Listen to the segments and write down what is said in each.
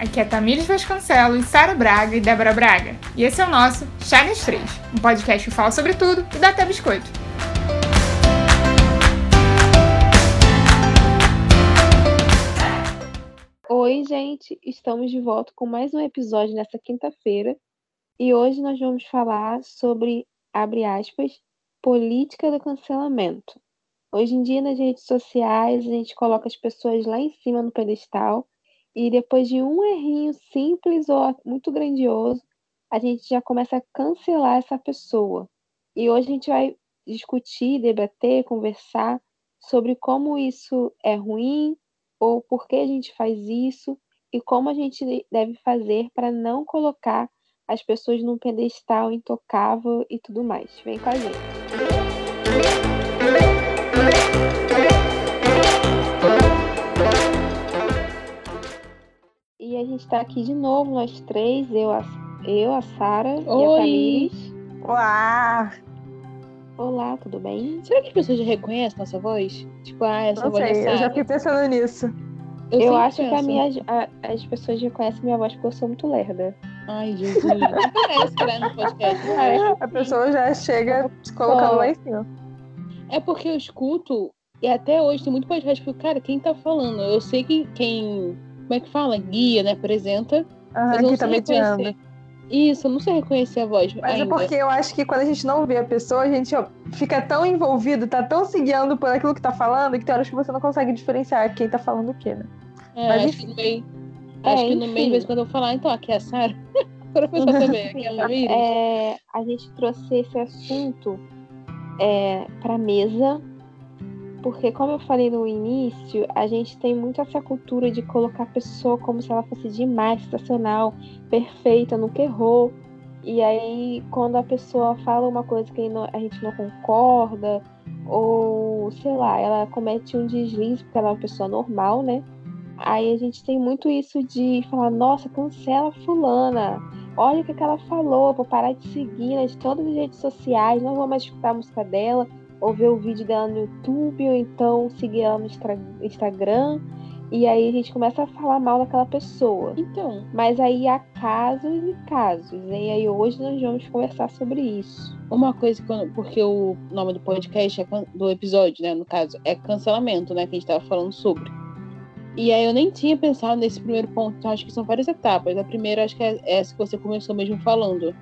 Aqui é Tamires Vasconcelos, Sara Braga e Débora Braga. E esse é o nosso Chá das Três, um podcast que fala sobre tudo e dá até biscoito. Oi, gente! Estamos de volta com mais um episódio nessa quinta-feira. E hoje nós vamos falar sobre, abre aspas, política do cancelamento. Hoje em dia, nas redes sociais, a gente coloca as pessoas lá em cima no pedestal e depois de um errinho simples ou muito grandioso, a gente já começa a cancelar essa pessoa. E hoje a gente vai discutir, debater, conversar sobre como isso é ruim ou por que a gente faz isso e como a gente deve fazer para não colocar as pessoas num pedestal intocável e tudo mais. Vem com a gente. E a gente está aqui de novo, nós três, eu, a, eu, a Sara e a Tamires. Olá! Olá, tudo bem? Será que as pessoas já reconhecem nossa voz? Tipo, ah, essa Não voz sei, é Sara. eu já fiquei pensando nisso. Eu, sempre acho que a penso. minha, a- as pessoas reconhecem minha voz porque eu sou muito lerda. Ai, Jesus. Não parece que era no podcast. parece. A pessoa já chega se colocando lá em cima. É porque eu escuto, e até hoje tem muito podcast que eu cara, quem tá falando? Eu sei que quem, como é que fala? Guia, né? Apresenta. Aham, mas eu não que tá sei mediando. reconhecer. Isso, eu não sei reconhecer a voz Mas ainda. é porque eu acho que quando a gente não vê a pessoa, a gente ó, fica tão envolvido, tá tão se guiando por aquilo que tá falando, que tem horas que você não consegue diferenciar quem tá falando o quê, né? É, Mas acho que no meio. É, Acho que no meio, enfim. de vez em quando eu falar, então, aqui é a Sara. Para a pessoa saber, aqui é a. É, a gente trouxe esse assunto é, para mesa, porque como eu falei no início, a gente tem muito essa cultura de colocar a pessoa como se ela fosse demais, sensacional, perfeita, nunca errou. E aí, quando a pessoa fala uma coisa que a gente não concorda, ou sei lá, ela comete um deslize porque ela é uma pessoa normal, né? Aí a gente tem muito isso de falar, nossa, cancela fulana. Olha o que, ela falou, vou parar de seguir nas todas as redes sociais, não vou mais escutar a música dela, ou ver o vídeo dela no YouTube, ou então seguir ela no Instagram. E aí a gente começa a falar mal daquela pessoa. Então, Mas aí há casos e casos. E aí hoje nós vamos conversar sobre isso. uma coisa que eu- porque o nome do podcast é do episódio, né, no caso, é cancelamento, né, que a gente tava falando sobre. E aí eu nem tinha pensado nesse primeiro ponto, então acho que são várias etapas. A primeira acho que é essa que você começou mesmo falando,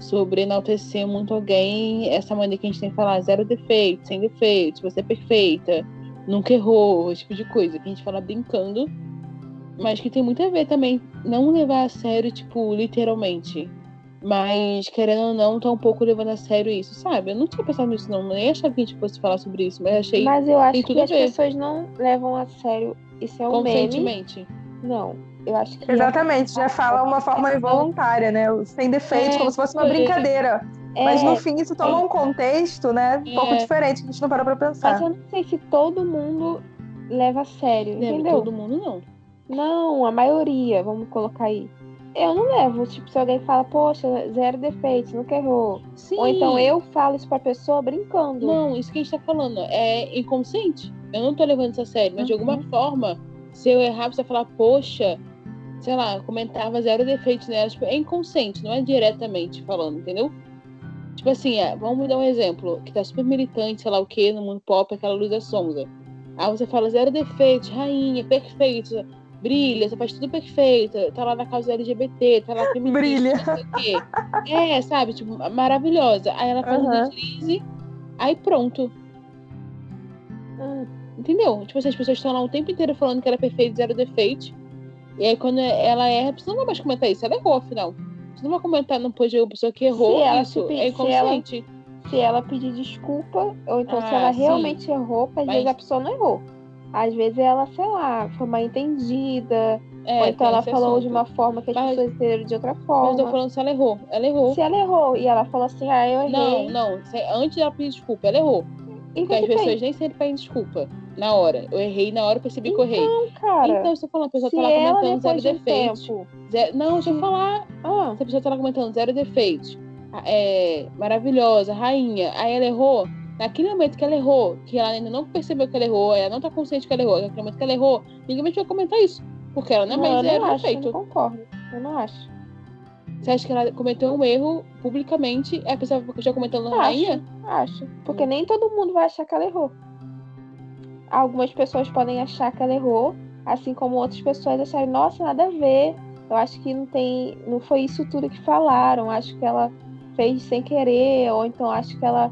sobre enaltecer muito alguém, essa maneira que a gente tem que falar zero defeitos, sem defeitos, você é perfeita, nunca errou, esse tipo de coisa, que a gente fala brincando, mas que tem muito a ver também, não levar a sério, tipo, literalmente. Mas, querendo ou não, tá um pouco levando a sério isso, sabe? Eu não tinha pensado nisso, não. Nem achava que a gente fosse falar sobre isso, mas achei Mas eu acho que as pessoas não levam a sério. Isso é um meme. conscientemente. Não. Eu acho que. Exatamente, já fala uma forma involuntária, né? Sem defeitos, É, como se fosse uma é. brincadeira. É, Mas no fim isso toma um contexto, né? Um pouco É. diferente, que a gente não parou pra Mas pensar. eu não sei se todo mundo leva a sério, Lembra entendeu? todo mundo, não. Não, a maioria, vamos colocar aí. Eu não levo. Tipo, se alguém fala, poxa, zero defeitos, nunca errou. Sim. Ou então eu falo isso pra pessoa brincando. Não, isso que a gente tá falando é inconsciente. Eu não tô levando isso a sério, mas de alguma Uhum. forma, se eu errar, você falar, poxa, sei lá, comentava zero defeitos nela. Tipo, é inconsciente, não é diretamente falando, entendeu? Tipo assim, é, vamos dar um exemplo, que tá super militante, sei lá o que, no mundo pop, aquela Luísa Sonza. Aí você fala zero defeitos, rainha, perfeita, brilha, você faz tudo perfeita, tá lá na causa LGBT, tá lá feminista, Brilha. não sei o quê. É, sabe, tipo, maravilhosa. Aí ela faz um Aham. deslize, aí pronto. Hum, Entendeu? Tipo, assim, as pessoas estão lá o tempo inteiro falando que ela é perfeita, zero defeitos. E aí quando ela erra, você não vai mais comentar isso. Ela errou, afinal. Você não vai comentar no de uma pessoa que errou Se ela isso. se- É se ela- inconsciente. se ela pedir desculpa, ou então se Ah, ela sim. realmente errou, porque às Mas- vezes a pessoa não errou. Às vezes ela, sei lá, foi mal entendida, É, ou então ela falou assunto. de uma forma que as Mas- pessoas entenderam de outra Mas eu forma. tô falando se ela errou. Ela errou. Se ela errou e ela falou assim, ah, eu Não, errei. não. se- Antes dela pedir desculpa, ela errou. E Porque as tem? pessoas nem sempre pedem desculpa. Na hora. Eu errei, na hora eu percebi que eu errei. Não, cara. Então, se eu falar, a pessoa tá lá comentando zero de defeitos. tempo... Zero... Não, deixa eu falar. Ah, Se a pessoa tá lá comentando zero defeitos, é, maravilhosa, rainha, aí ela errou, naquele momento que ela errou, que ela ainda não percebeu que ela errou, ela não tá consciente que ela errou, naquele momento que ela errou, ninguém vai comentar isso. Porque ela não é Não, mais eu não acho, eu defeito. não concordo. Eu não acho. Você acha que ela cometeu um erro publicamente? É a pessoa já cometeu na Acho. rainha? Acho. Porque nem todo mundo vai achar que ela errou. Algumas pessoas podem achar que ela errou, assim como outras pessoas acharem, nossa, nada a ver. Eu acho que não tem. Não foi isso tudo que falaram. Acho que ela fez sem querer, ou então acho que ela,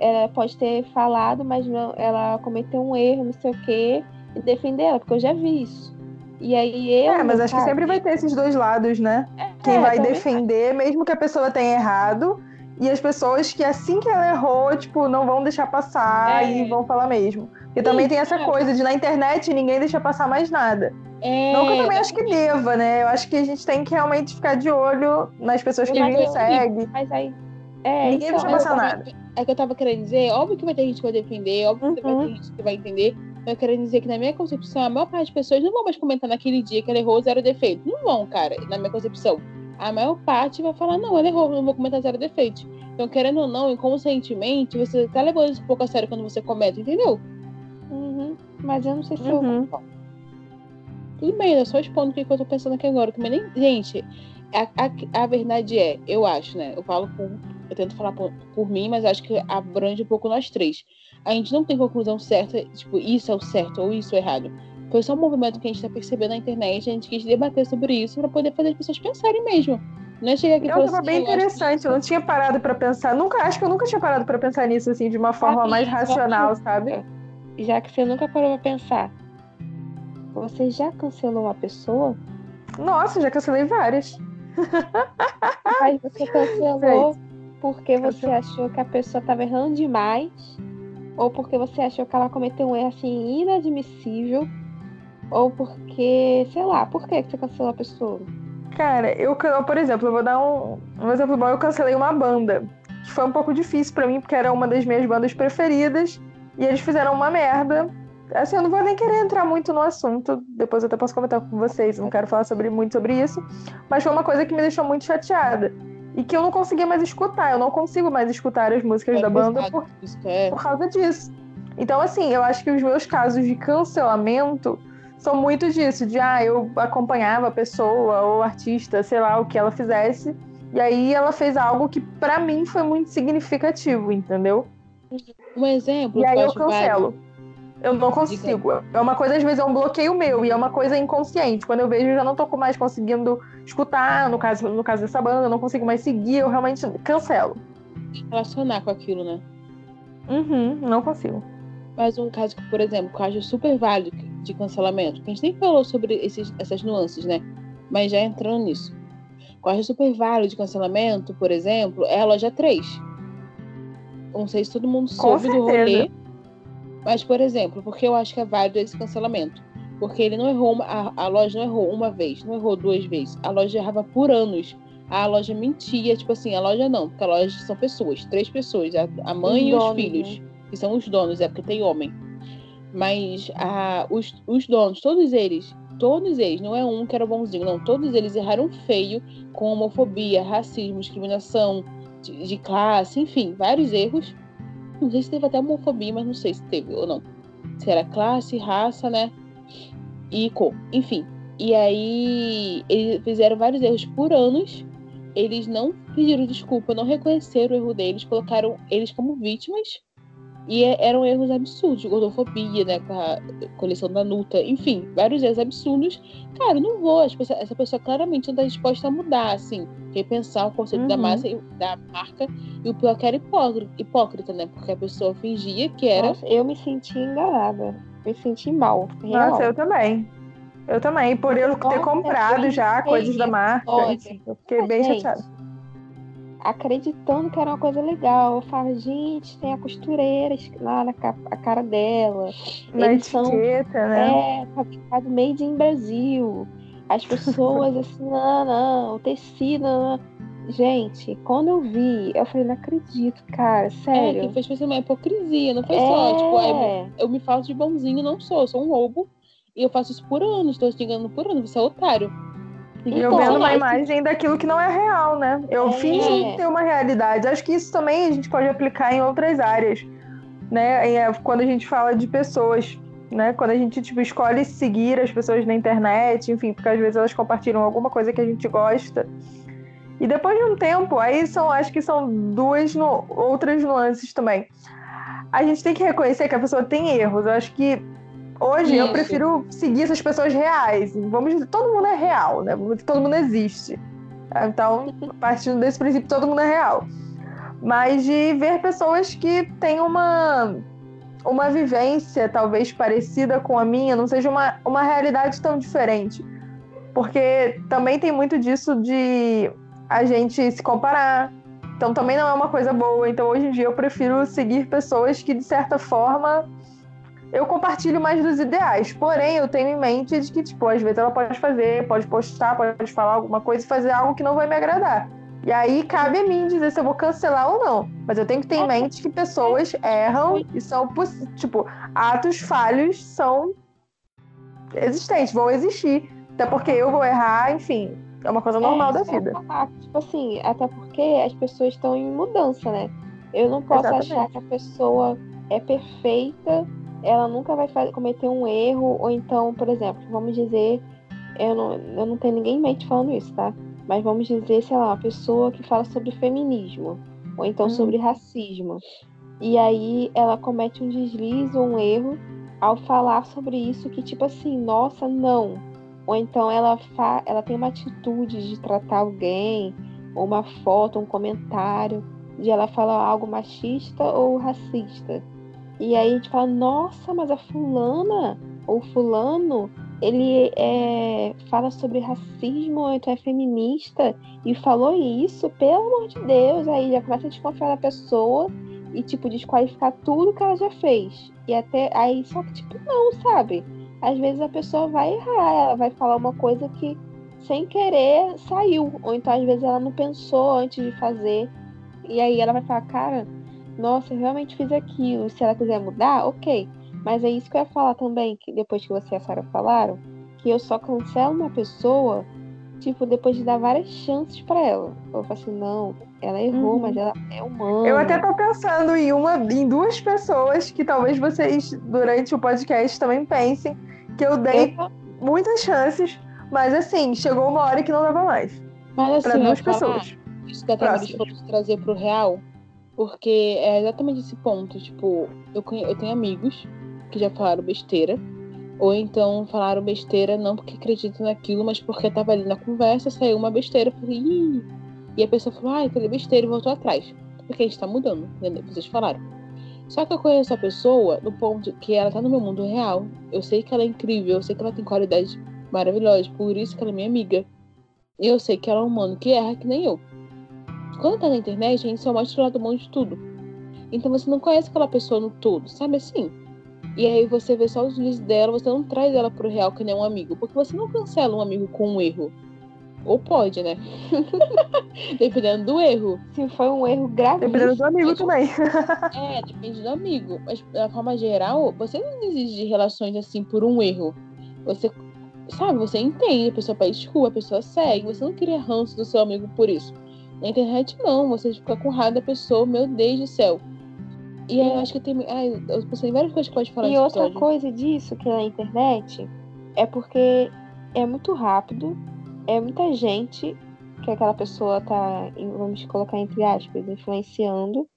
ela pode ter falado, mas não, ela cometeu um erro, não sei o quê, e defender ela, porque eu já vi isso. E aí eu. É, mas acho que sempre vai ter esses dois lados, né? Quem É, vai defender, mesmo que a pessoa tenha errado, e as pessoas que assim que ela errou, tipo, não vão deixar passar É. e vão falar mesmo. Porque também tem essa é. coisa de na internet ninguém deixa passar mais nada. É, Não que eu também acho que deva, né? Eu acho que a gente tem que realmente ficar de olho nas pessoas que a gente segue. Mas aí. É, Ninguém então, deixa Mas passar eu nada. É que eu tava querendo dizer, óbvio que vai ter gente que vai defender, óbvio que vai Uhum. ter gente que vai entender. Mas eu quero dizer que na minha concepção, a maior parte das pessoas não vão mais comentar naquele dia que ela errou zero defeito. Não vão, cara, na minha concepção. A maior parte vai falar, não, ela errou, não vou comentar zero defeito. Então, querendo ou não, inconscientemente, você tá levando isso um pouco a sério quando você comenta, entendeu? Uhum. Mas eu não sei se Uhum. eu. Tudo bem, eu só expondo o que eu tô pensando aqui agora. Que nem... Gente, a, a, a verdade é, eu acho, né? Eu falo por. Eu tento falar por, por mim, mas acho que abrange um pouco nós três. A gente não tem conclusão certa, tipo, isso é o certo ou isso é errado. Foi só um movimento que a gente tá percebendo na internet, a gente quis debater sobre isso pra poder fazer as pessoas pensarem mesmo. Não é chegar aqui Eu falar tava assim, bem "Eu acho que interessante, eu não tinha parado pra pensar. Nunca, acho que eu nunca tinha parado pra pensar nisso assim de uma forma mais racional, sabe? Já que você nunca parou pra pensar, você já cancelou uma pessoa? Nossa, já cancelei várias. Mas você cancelou porque você achou que a pessoa tava errando demais? Ou porque você achou que ela cometeu um erro assim inadmissível? Ou porque, sei lá, por que você cancelou a pessoa? Cara, eu, por exemplo, eu vou dar um, um exemplo bom. Eu cancelei uma banda, que foi um pouco difícil pra mim, porque era uma das minhas bandas preferidas, e eles fizeram uma merda. Assim, eu não vou nem querer entrar muito no assunto, depois eu até posso comentar com vocês, não quero falar sobre, muito sobre isso, mas foi uma coisa que me deixou muito chateada. E que eu não conseguia mais escutar, eu não consigo mais escutar as músicas é da banda por é. por causa disso. Então, assim, eu acho que os meus casos de cancelamento são muito disso, de ah, eu acompanhava a pessoa ou artista, sei lá, o que ela fizesse, e aí ela fez algo que pra mim foi muito significativo, entendeu? Um exemplo E aí eu cancelo. Eu não consigo. É uma coisa, às vezes, é um bloqueio meu, e é uma coisa inconsciente. Quando eu vejo, eu já não tô mais conseguindo escutar, no caso, no caso dessa banda, eu não consigo mais seguir, eu realmente cancelo. relacionar com aquilo, né? Uhum, não consigo. Mas um caso que, por exemplo, que eu acho super válido de cancelamento, que a gente nem falou sobre esses, essas nuances, né? Mas já entrando nisso. Acho super válido de cancelamento, por exemplo, é a loja 3. Não sei se todo mundo soube do rolê. Mas, por exemplo, porque eu acho que é válido esse cancelamento? Porque ele não errou, uma, a, a loja não errou uma vez, não errou duas vezes. A loja errava por anos. A loja mentia, tipo assim, a loja não, porque a loja são pessoas, três pessoas, a, a mãe Os e os filhos, né? que são os donos, é porque tem homem. Mas os, os donos, todos eles, todos eles, não é um que era bonzinho, não, todos eles erraram feio com homofobia, racismo, discriminação de, de classe, enfim, vários erros. Não sei se teve até homofobia, mas não sei se teve ou não. Se era classe, raça, né? E cor, enfim. E aí eles fizeram vários erros por anos. Eles não pediram desculpa, não reconheceram o erro deles, colocaram eles como vítimas. E é- eram erros absurdos, gordofobia, né? Com a coleção da Nuta, enfim, vários erros absurdos. Cara, eu não vou. essa pessoa claramente não está disposta a mudar, assim, repensar o conceito da Uhum. massa e da marca. E o pior é que era hipócrita, né? Porque a pessoa fingia que era. Nossa, eu me senti enganada. Me senti mal. Real. Nossa, eu também. Eu também. Por eu ter comprado já coisas da marca. olha, eu fiquei bem chateada. Acreditando que era uma coisa legal. Eu falo, gente, tem a costureira lá na a cara dela. Na eles são- etiqueta, né? É, fabricado made in Brasil. As pessoas assim, não, não, o tecido. não. Gente, quando eu vi, eu falei, não acredito, cara, É, que sério. fez tipo, uma hipocrisia, não foi só, tipo, é, É. eu me faço de bonzinho, não sou, eu sou um roubo. E eu faço isso por anos, estou te enganando por anos, você é otário. E eu Então, vendo uma imagem daquilo que não é real, né? Eu É. fingi ter uma realidade. Acho que isso também a gente pode aplicar em outras áreas, né? É, Quando a gente fala de pessoas né? Quando a gente tipo, escolhe seguir as pessoas na internet, enfim, porque às vezes elas compartilham alguma coisa que a gente gosta. E depois de um tempo, aí são, acho que são duas no, outras nuances também. A gente tem que reconhecer que a pessoa tem erros. Eu acho que hoje Isso. eu prefiro seguir essas pessoas reais. Vamos dizer, todo mundo é real, né? Todo mundo existe. Então, partindo desse princípio, todo mundo é real. Mas de ver pessoas que têm uma uma vivência talvez parecida com a minha, não seja uma, uma realidade tão diferente. Porque também tem muito disso de a gente se comparar. Então também não é uma coisa boa. Então hoje em dia eu prefiro seguir pessoas que, de certa forma, eu compartilho mais dos ideais. Porém, eu tenho em mente de que, tipo, às vezes ela pode fazer, pode postar, pode falar alguma coisa e fazer algo que não vai me agradar. E aí cabe a mim dizer se eu vou cancelar ou não. Mas eu tenho que ter em mente que pessoas erram e são, tipo, atos falhos são existentes, vão existir. Até porque eu vou errar, enfim, é uma coisa normal é, da vida. É, tipo assim, até porque as pessoas estão em mudança, né? Eu não posso Exatamente. achar que a pessoa é perfeita, ela nunca vai fazer, cometer um erro, ou então, por exemplo, vamos dizer, eu não, eu não tenho ninguém em mente falando isso, tá? mas vamos dizer, sei lá, uma pessoa que fala sobre feminismo, ou então hum. sobre racismo. E aí ela comete um deslize ou um erro ao falar sobre isso que, tipo assim, nossa, não. Ou então ela, fa ela tem uma atitude de tratar alguém, ou uma foto, um comentário, de ela falar algo machista ou racista. E aí a gente fala, nossa, mas a fulana ou fulano ele é, fala sobre racismo, então é feminista, e falou isso, pelo amor de Deus, aí já começa a desconfiar da pessoa e, tipo, desqualificar tudo que ela já fez. E até aí, só que, tipo, não, sabe? Às vezes a pessoa vai errar, ela vai falar uma coisa que sem querer saiu, ou então às vezes ela não pensou antes de fazer, e aí ela vai falar, cara, nossa, eu realmente fiz aquilo, se ela quiser mudar, ok. Mas é isso que eu ia falar também, que depois que você e a Sarah falaram, que eu só cancelo uma pessoa, tipo, depois de dar várias chances para ela. Eu falo assim, não, ela errou, uhum. mas ela é humana. Eu até tô pensando em uma, em duas pessoas que talvez vocês, durante o podcast, também pensem que eu dei eu... muitas chances, mas assim, chegou uma hora que não dava mais. Mas assim, pra duas pessoas. Isso que a Tamiris falou de trazer pro real, porque é exatamente esse ponto. Tipo, eu, eu tenho amigos que já falaram besteira, ou então falaram besteira não porque acreditam naquilo, mas porque tava ali na conversa, saiu uma besteira, falei, Ih! e a pessoa falou, ah, falei besteira e voltou atrás. Porque a gente tá mudando, entendeu? Vocês falaram. Só que eu conheço a pessoa no ponto que ela tá no meu mundo real. Eu sei que ela é incrível, eu sei que ela tem qualidades maravilhosas, por isso que ela é minha amiga. E eu sei que ela é um humano que erra que nem eu. Quando tá na internet, a gente só mostra o lado bom de tudo. Então você não conhece aquela pessoa no todo, sabe assim? E aí você vê só os vídeos dela, você não traz ela pro real que nem um amigo. Porque você não cancela um amigo com um erro. Ou pode, né? Dependendo do erro. Se foi um erro grave. Dependendo do amigo também. é, depende do amigo. Mas da forma geral, você não desiste de relações assim por um erro. Você, sabe, você entende, a pessoa pede desculpa, a pessoa segue. Você não queria ranço do seu amigo por isso. Na internet, não. Você fica com raiva da pessoa, meu Deus do céu. E aí eu acho que tem. Ai, eu pensei em várias coisas que pode falar E outra episódio. coisa disso que na internet é porque é muito rápido, é muita gente que aquela pessoa tá, vamos colocar entre aspas, influenciando.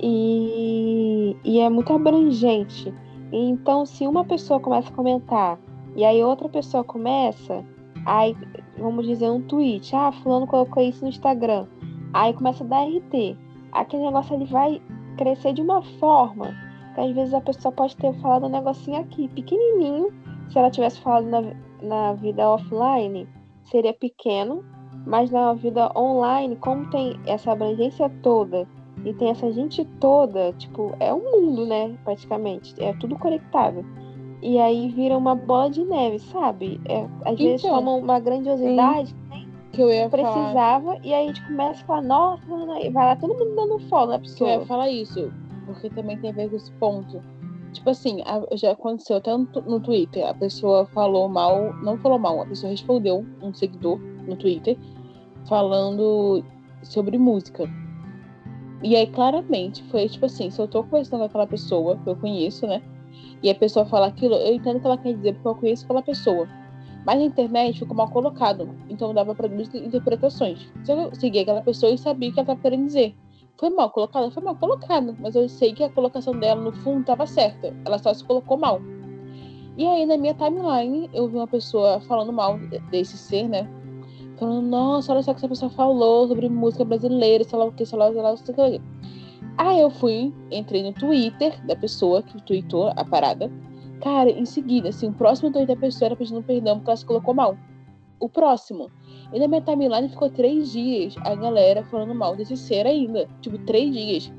E, e é muito abrangente. Então, se uma pessoa começa a comentar e aí outra pessoa começa, aí vamos dizer um tweet, ah, fulano colocou isso no Instagram. Aí começa a dar RT. Aquele negócio ele vai crescer de uma forma que às vezes a pessoa pode ter falado um negocinho aqui, pequenininho. Se ela tivesse falado na, na vida offline, seria pequeno, mas na vida online, como tem essa abrangência toda e tem essa gente toda, tipo, é um mundo, né? Praticamente. É tudo conectável. E aí vira uma bola de neve, sabe? É, às então, vezes toma uma grandiosidade que eu ia precisava, falar... e aí a gente começa a falar, nossa, vai lá todo mundo dando follow na pessoa. Eu ia falar isso, porque também tem a ver com esse ponto. Tipo assim, já aconteceu tanto no Twitter, a pessoa falou mal, não falou mal, a pessoa respondeu um seguidor no Twitter falando sobre música. E aí, claramente, foi tipo assim, se eu tô conversando com aquela pessoa que eu conheço, né? E a pessoa fala aquilo, eu entendo o que ela quer dizer, porque eu conheço aquela pessoa. Mas na internet ficou mal colocado, então dava para duas interpretações. Se eu seguia aquela pessoa e sabia o que ela estava querendo dizer. Foi mal colocado? Foi mal colocado, mas eu sei que a colocação dela no fundo estava certa, ela só se colocou mal. E aí na minha timeline eu vi uma pessoa falando mal desse ser, né? Falando, nossa, olha só o que essa pessoa falou sobre música brasileira, sei lá o que, sei lá, sei lá, sei lá. Aí eu fui, entrei no Twitter da pessoa que tweetou a parada. Cara, em seguida, assim, o próximo tweet da pessoa era pedindo perdão porque ela se colocou mal. O próximo. E na minha timeline ficou três dias a galera falando mal desse ser ainda. Tipo, três dias.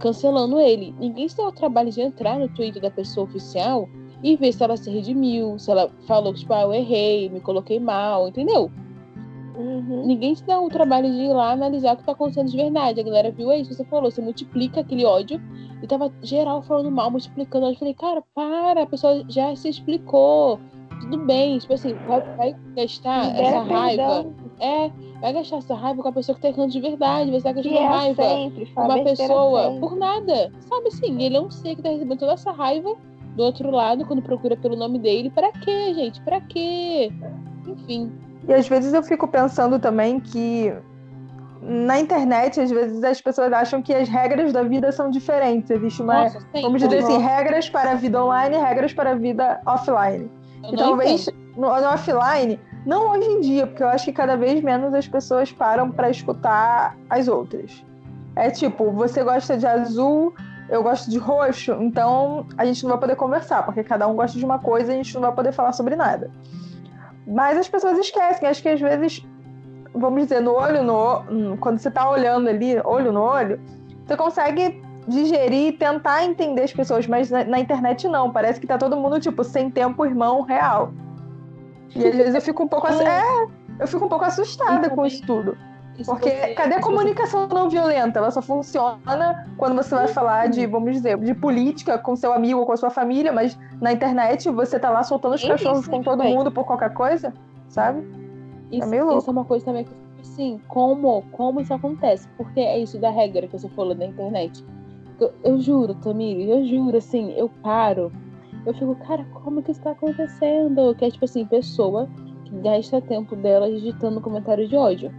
Cancelando ele. Ninguém se deu o trabalho de entrar no Twitter da pessoa oficial e ver se ela se redimiu, se ela falou que, tipo, ah, eu errei, me coloquei mal, entendeu? Uhum. Ninguém te dá o trabalho de ir lá analisar o que tá acontecendo de verdade. A galera viu, é isso que você falou, você multiplica aquele ódio. E tava geral falando mal, multiplicando. Eu falei, cara, para, a pessoa já se explicou. Tudo bem, tipo assim, vai, vai gastar essa raiva. perdão. É, vai gastar essa raiva com a pessoa que tá errando de verdade. Você vai gastar é raiva sempre, com uma pessoa sempre. por nada. Sabe assim, ele é um ser que tá recebendo toda essa raiva do outro lado quando procura pelo nome dele. Pra quê, gente? Pra quê? Enfim. E às vezes eu fico pensando também que na internet, às vezes as pessoas acham que as regras da vida são diferentes. Existe uma. Nossa, sempre. Vamos dizer assim, regras para a vida online e regras para a vida offline. Eu E talvez no, no offline, não hoje em dia, porque eu acho que cada vez menos as pessoas param para escutar as outras. É tipo, você gosta de azul, eu gosto de roxo, então a gente não vai poder conversar, porque cada um gosta de uma coisa e a gente não vai poder falar sobre nada. Mas as pessoas esquecem, acho que às vezes, vamos dizer, no olho no quando você tá olhando ali, olho no olho, você consegue digerir e tentar entender as pessoas, mas na, na internet não, parece que tá todo mundo, tipo, sem tempo, irmão, real. E às vezes eu fico um pouco assu- é, eu fico um pouco assustada com também- isso tudo. Porque cadê a você- comunicação não violenta? Ela só funciona quando você vai falar de, vamos dizer, de política com seu amigo ou com a sua família, mas na internet você tá lá soltando os É cachorros com todo mundo por qualquer coisa, sabe? Isso, meio louco. isso é uma coisa também que assim, como, como isso acontece? Porque é isso da regra que você falou na internet. Eu, eu juro, Tamiri, eu juro, assim, eu paro, eu fico, cara, como que isso tá acontecendo? Que é tipo assim, pessoa que gasta tempo dela digitando comentários de ódio.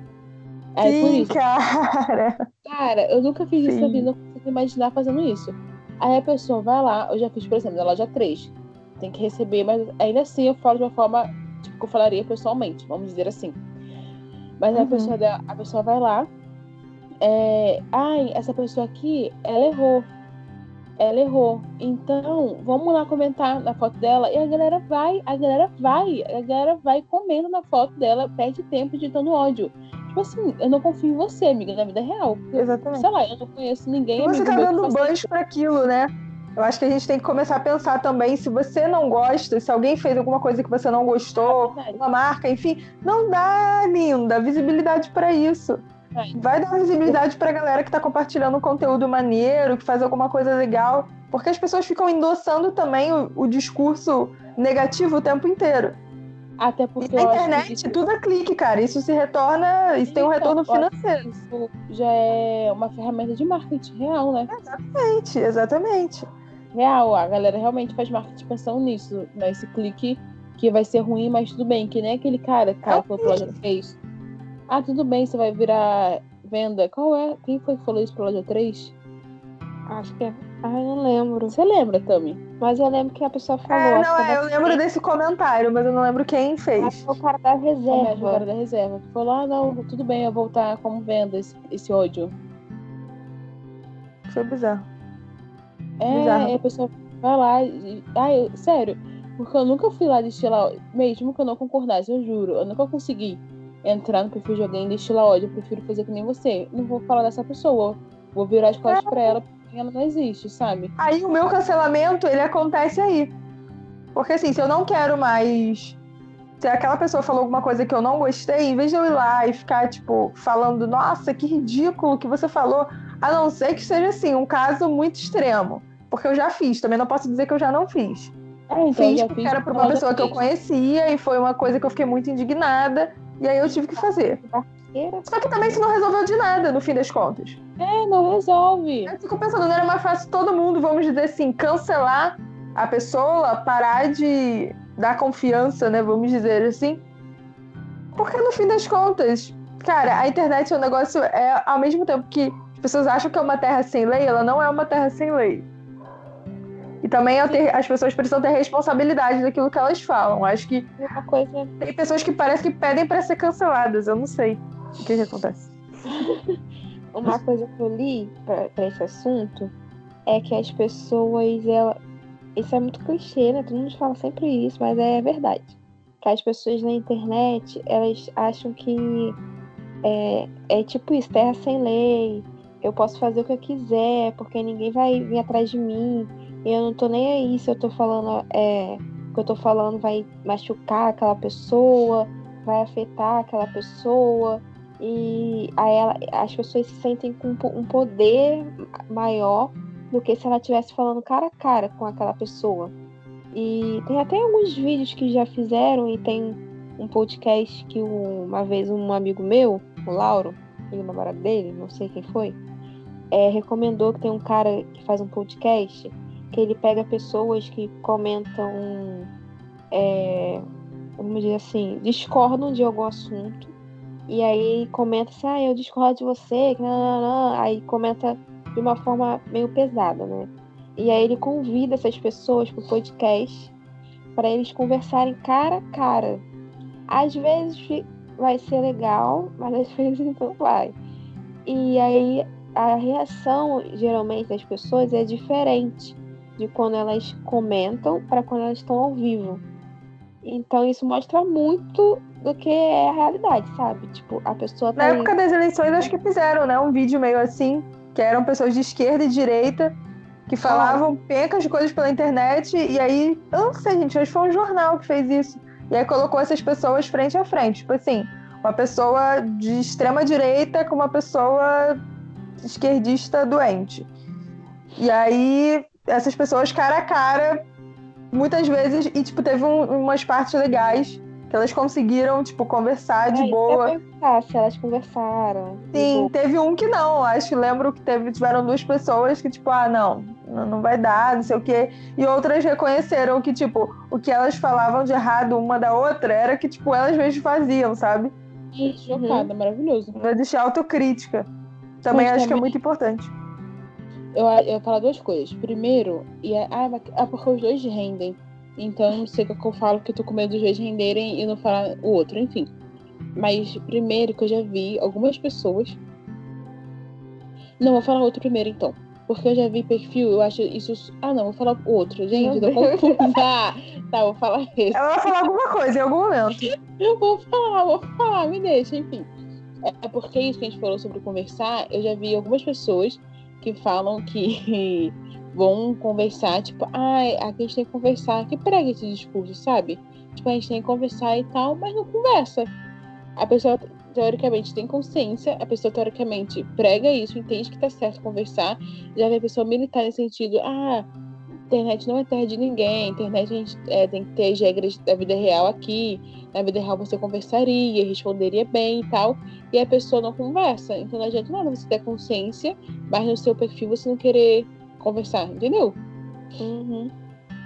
Por Sim, isso, cara. Cara, eu nunca fiz isso Sim. vida, não consigo imaginar fazendo isso. Aí a pessoa vai lá, eu já fiz, por exemplo, na loja 3. Tem que receber, mas ainda assim eu falo de uma forma, tipo, que eu falaria pessoalmente, vamos dizer assim. Mas a, Uhum. pessoa, da- a pessoa vai lá, é, ai, essa pessoa aqui, ela errou. Ela errou. Então, vamos lá comentar na foto dela. E a galera vai, a galera vai, a galera vai comendo na foto dela, perde tempo digitando ódio. Tipo assim, eu não confio em você, amiga, na vida real. Exatamente. Sei lá, eu não conheço ninguém. E você tá dando isso. para aquilo, né? Eu acho que a gente tem que começar a pensar também, se você não gosta, se alguém fez alguma coisa que você não gostou, Verdade. uma marca, enfim, não dá, linda, visibilidade para isso. Vai. Vai dar visibilidade pra galera que tá compartilhando um conteúdo maneiro, que faz alguma coisa legal, porque as pessoas ficam endossando também o, o discurso negativo o tempo inteiro. Até E porque na acho que internet isso, tudo é clique, cara. Isso se retorna, isso tem um Então, retorno financeiro. isso já é uma ferramenta de marketing real, né? Exatamente, exatamente. Real, a galera realmente faz marketing pensando nisso, nesse clique que vai ser ruim, mas tudo bem, que nem aquele cara, cara, que falou pro Loja 3. Ah, tudo bem, você vai virar venda. Qual é? Quem foi que falou isso pro Loja 3? Acho que é. Ai, não lembro. Você lembra, Tami? Mas eu lembro que a pessoa falou. É, não, é, eu lembro desse comentário, mas eu não lembro quem fez. é o cara da reserva. jogada da reserva. Que falou, ah, não, tudo bem, eu vou voltar como venda esse, esse ódio. Foi bizarro. É, Bizarro. a pessoa vai lá e. Ai, eu- sério, porque eu nunca fui lá destilar ódio. Mesmo que eu não concordasse, eu juro, eu nunca consegui entrar no perfil de alguém e destilar ódio. Eu prefiro fazer que nem você. Não vou falar dessa pessoa. Vou virar as costas pra ela porque ela não existe, sabe? Aí o meu cancelamento, ele acontece aí. Porque assim, se eu não quero mais. Se aquela pessoa falou alguma coisa que eu não gostei, em vez de eu ir lá e ficar, tipo, falando, nossa, que ridículo que você falou, a não ser que seja assim, um caso muito extremo. Porque eu já fiz, também não posso dizer que eu já não fiz. É, então fiz porque fiz era pra uma pessoa que eu conhecia e foi uma coisa que eu fiquei muito indignada. E aí eu tive que fazer. Era- Só que também isso não resolveu de nada, no fim das contas. É, não resolve. Eu fico pensando, não era mais fácil todo mundo, vamos dizer assim, cancelar a pessoa parar de dar confiança, né? Vamos dizer assim. Porque no fim das contas, cara, a internet é um negócio. É, ao mesmo tempo que as pessoas acham que é uma terra sem lei, ela não é uma terra sem lei. E também é ter, as pessoas precisam ter responsabilidade daquilo que elas falam. Acho que coisa. tem pessoas que parecem que pedem para ser canceladas. Eu não sei o que, que acontece. Uma coisa que eu li pra esse assunto é que as pessoas, ela, isso é muito clichê, né? Todo mundo fala sempre isso, mas é verdade. Que as pessoas na internet, elas acham que é, é tipo isso, terra sem lei, eu posso fazer o que eu quiser, porque ninguém vai vir atrás de mim, eu não tô nem aí se eu tô falando, é, o que eu tô falando vai machucar aquela pessoa, vai afetar aquela pessoa, e aí ela, as pessoas se sentem com um poder maior do que se ela estivesse falando cara a cara com aquela pessoa. E tem até alguns vídeos que já fizeram e tem um podcast que uma vez um amigo meu, o Lauro, ele namorado dele, não sei quem foi, é, recomendou que tem um cara que faz um podcast que ele pega pessoas que comentam, é, vamos dizer assim, discordam de algum assunto e aí comenta assim, ah, eu discordo de você, não, não. aí comenta de uma forma meio pesada, né? E aí ele convida essas pessoas pro podcast para eles conversarem cara a cara. Às vezes vai ser legal, mas às vezes não vai. E aí a reação geralmente das pessoas é diferente de quando elas comentam para quando elas estão ao vivo. Então isso mostra muito do que é a realidade, sabe? Tipo, a pessoa tá Na época das eleições, acho que fizeram, né? Um vídeo meio assim, que eram pessoas de esquerda e direita que falavam pencas de coisas pela internet. E aí, eu não sei, gente, acho que foi um jornal que fez isso. E aí colocou essas pessoas frente a frente. Tipo assim, uma pessoa de extrema direita com uma pessoa esquerdista doente. E aí, essas pessoas cara a cara, muitas vezes, e tipo, teve um- umas partes legais que elas conseguiram, tipo, conversar de É, isso boa. se elas conversaram. de Sim, boa. teve um que não. Acho que lembro que teve, tiveram duas pessoas que, tipo, ah, não, não vai dar, não sei o quê. E outras reconheceram que, tipo, o que elas falavam de errado uma da outra era que, tipo, elas mesmas faziam, sabe? Ih, Chocada, maravilhoso. Não existir autocrítica. Também Mas acho que é também- muito importante. Eu, eu ia falar duas coisas. Primeiro, e é, ah, é porque os dois rendem. Então eu não sei o que eu falo que eu tô com medo dos dois renderem e não falar o outro, enfim. Mas primeiro que eu já vi algumas pessoas. Não, vou falar outro primeiro então. Porque eu já vi perfil, eu acho isso. Ah não, vou falar o outro. Gente, eu tô confusa. tá, vou falar esse. Ela vai falar alguma coisa em algum momento. Eu vou falar, vou falar, me deixa, enfim. É porque isso que a gente falou sobre conversar, eu já vi algumas pessoas que falam que vão conversar, tipo, ai, aqui a gente tem que conversar, que prega esse discurso, sabe? Tipo, a gente tem que conversar e tal, mas não conversa. A pessoa, teoricamente, tem consciência, a pessoa, teoricamente, prega isso, entende que tá certo conversar, já vê a pessoa militar nesse sentido, ah, internet não é terra de ninguém, internet a gente é, tem que ter as regras da vida real aqui, na vida real você conversaria, responderia bem e tal, e a pessoa não conversa. Então não adianta nada você ter consciência, mas no seu perfil você não querer conversar, entendeu? Uhum.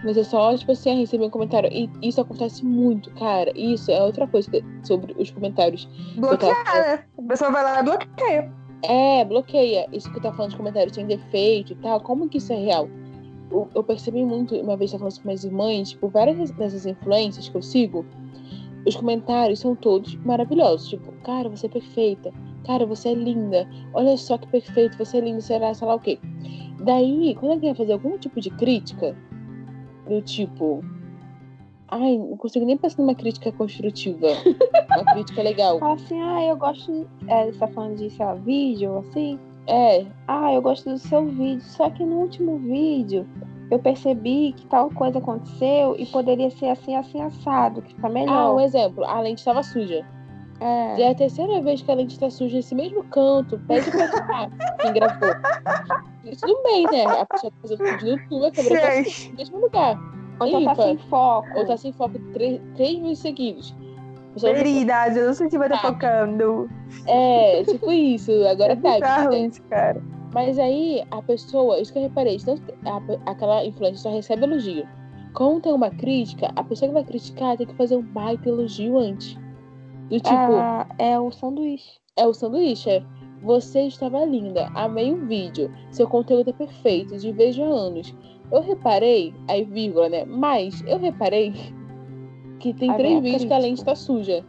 Você só, tipo assim, ah, receber um comentário. E isso acontece muito, cara. Isso é outra coisa sobre os comentários. Bloquear, né? A pessoa vai lá e bloqueia. É, bloqueia. Isso que tá falando de comentários sem defeito e tal. Como que isso é real? Eu, eu percebi muito, uma vez eu falando com minhas irmãs, tipo, várias dessas influências que eu sigo, os comentários são todos maravilhosos. Tipo, cara, você é perfeita. Cara, você é linda. Olha só que perfeito, você é linda, sei lá, sei lá o quê. Daí, quando alguém vai fazer algum tipo de crítica, do tipo. Ai, não consigo nem pensar numa crítica construtiva. uma crítica legal. Fala assim, ah, eu gosto. É, você tá falando de, sei lá, vídeo, assim? É, Ah, eu gosto do seu vídeo. Só que no último vídeo eu percebi que tal coisa aconteceu e poderia ser assim, assim, assado, que fica ah, um melhor. exemplo, a lente estava suja. É. Já é a terceira vez que a lente tá suja nesse mesmo canto. Pede pra ficar quem gravou. E tudo bem, né? A pessoa tá fazendo vídeo no YouTube, a câmera tá no mesmo lugar. Ou então tá sem foco. Ou tá sem foco três, três meses seguidos. A pessoa não- Queridas, eu não sei se vai estar Tá. focando. É, tipo isso. Agora É tá. bizarro né? isso, cara. Mas aí a pessoa, isso que eu reparei, tanto a- aquela influência só recebe elogio. Quando tem uma crítica, a pessoa que vai criticar tem que fazer um baita elogio antes. Do tipo, Ah, é o sanduíche. é o sanduíche. é, Você estava linda, amei o vídeo, seu conteúdo é perfeito, de vejo há anos. Eu reparei, aí vírgula, né? Mas eu reparei que tem Aí três a vídeos que a lente tá suja.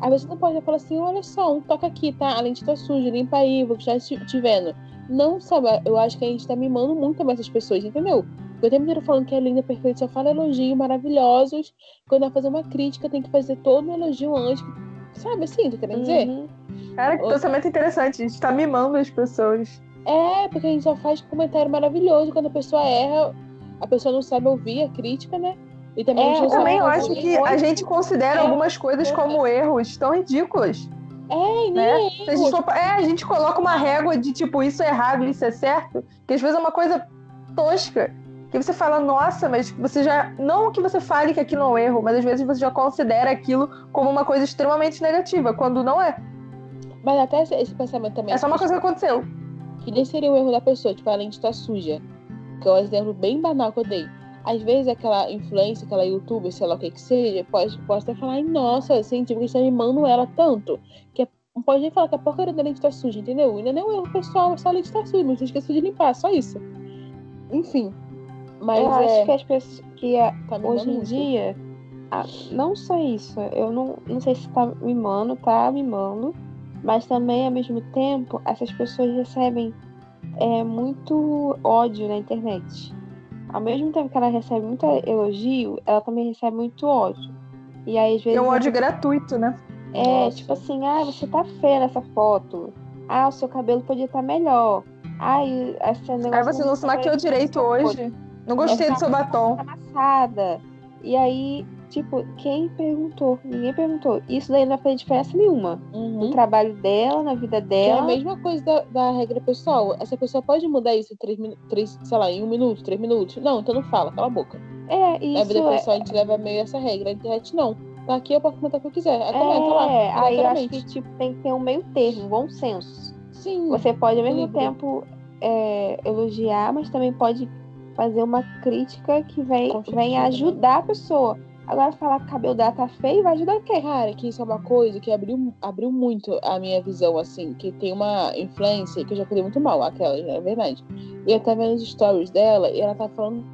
Aí você não pode falar assim, olha só, um toca aqui, tá? A lente tá suja, limpa aí, vou estar te, te vendo. Não, sabe, eu acho que a gente tá mimando muito também essas pessoas, entendeu? Porque o tempo inteiro falando que é linda, perfeita, só fala elogio, maravilhosos. Quando vai fazer uma crítica, tem que fazer todo um elogio antes. Sabe assim, tá querendo dizer? Uhum. Cara, que pensamento interessante. A gente tá mimando as pessoas. É, porque a gente só faz comentário maravilhoso. Quando a pessoa erra, a pessoa não sabe ouvir a crítica, né? E também É, a gente não Também eu acho que a gente considera É. algumas coisas como erros tão ridículas. É, né? é a gente é, a gente coloca uma régua de tipo, isso é errado, isso é certo, que às vezes é uma coisa tosca. Que você fala, nossa, mas você já. Não que você fale que aquilo é um erro, mas às vezes você já considera aquilo como uma coisa extremamente negativa, quando não é. Mas até esse, pensamento também. É só uma coisa que aconteceu. Que nem seria o erro da pessoa, tipo, a lente tá suja. Que é um exemplo bem banal que eu dei. Às vezes aquela influência, aquela youtuber, sei lá o que que seja, pode, pode até falar, "Ai, nossa, científico está mimando ela tanto. Que é- não pode nem falar que a porcaria da lente tá suja, entendeu? Ainda não é um erro pessoal, só a lente tá suja, mas você esqueceu de limpar, só isso. Enfim. Mas eu é. acho que as pessoas que a- tá mimando hoje em muito. dia, ah, não só isso, eu não, não sei se tá mimando, tá mimando, mas também ao mesmo tempo essas pessoas recebem é, muito ódio na internet. Ao mesmo tempo que ela recebe muito elogio, ela também recebe muito ódio. E aí às vezes É um ódio gratuito, né? é, Nossa. tipo assim, ah, você tá feia nessa foto. Ah, o seu cabelo podia estar melhor. Ai, esse negócio Aí você não se maquiou direito hoje. Não gostei do seu batom. tá amassada. E aí, tipo, quem perguntou? Ninguém perguntou. Isso daí não vai fazer diferença nenhuma. No Uhum. trabalho dela, na vida Que é a dela. mesma coisa da, da regra pessoal. Essa pessoa pode mudar isso em três, três, sei lá, em um minuto, três minutos. Não, então não fala, cala a boca. É, Na vida isso é. pessoal a gente leva meio essa regra. A internet não. Tá aqui, eu posso comentar o que eu quiser. Aí comenta lá. É, aí eu acho que tipo, tem que ter um meio termo, bom senso. Sim. Você pode ao mesmo Equilíbrio. tempo é, elogiar, mas também pode fazer uma crítica que vem, vem ajudar a pessoa. Agora falar que cabelo dela tá feio, vai ajudar o quê? Cara, que isso é uma coisa que abriu, abriu muito a minha visão, assim, que tem uma influência que eu já cuidei muito mal, aquela, é verdade. E eu tava vendo os stories dela e ela tá falando.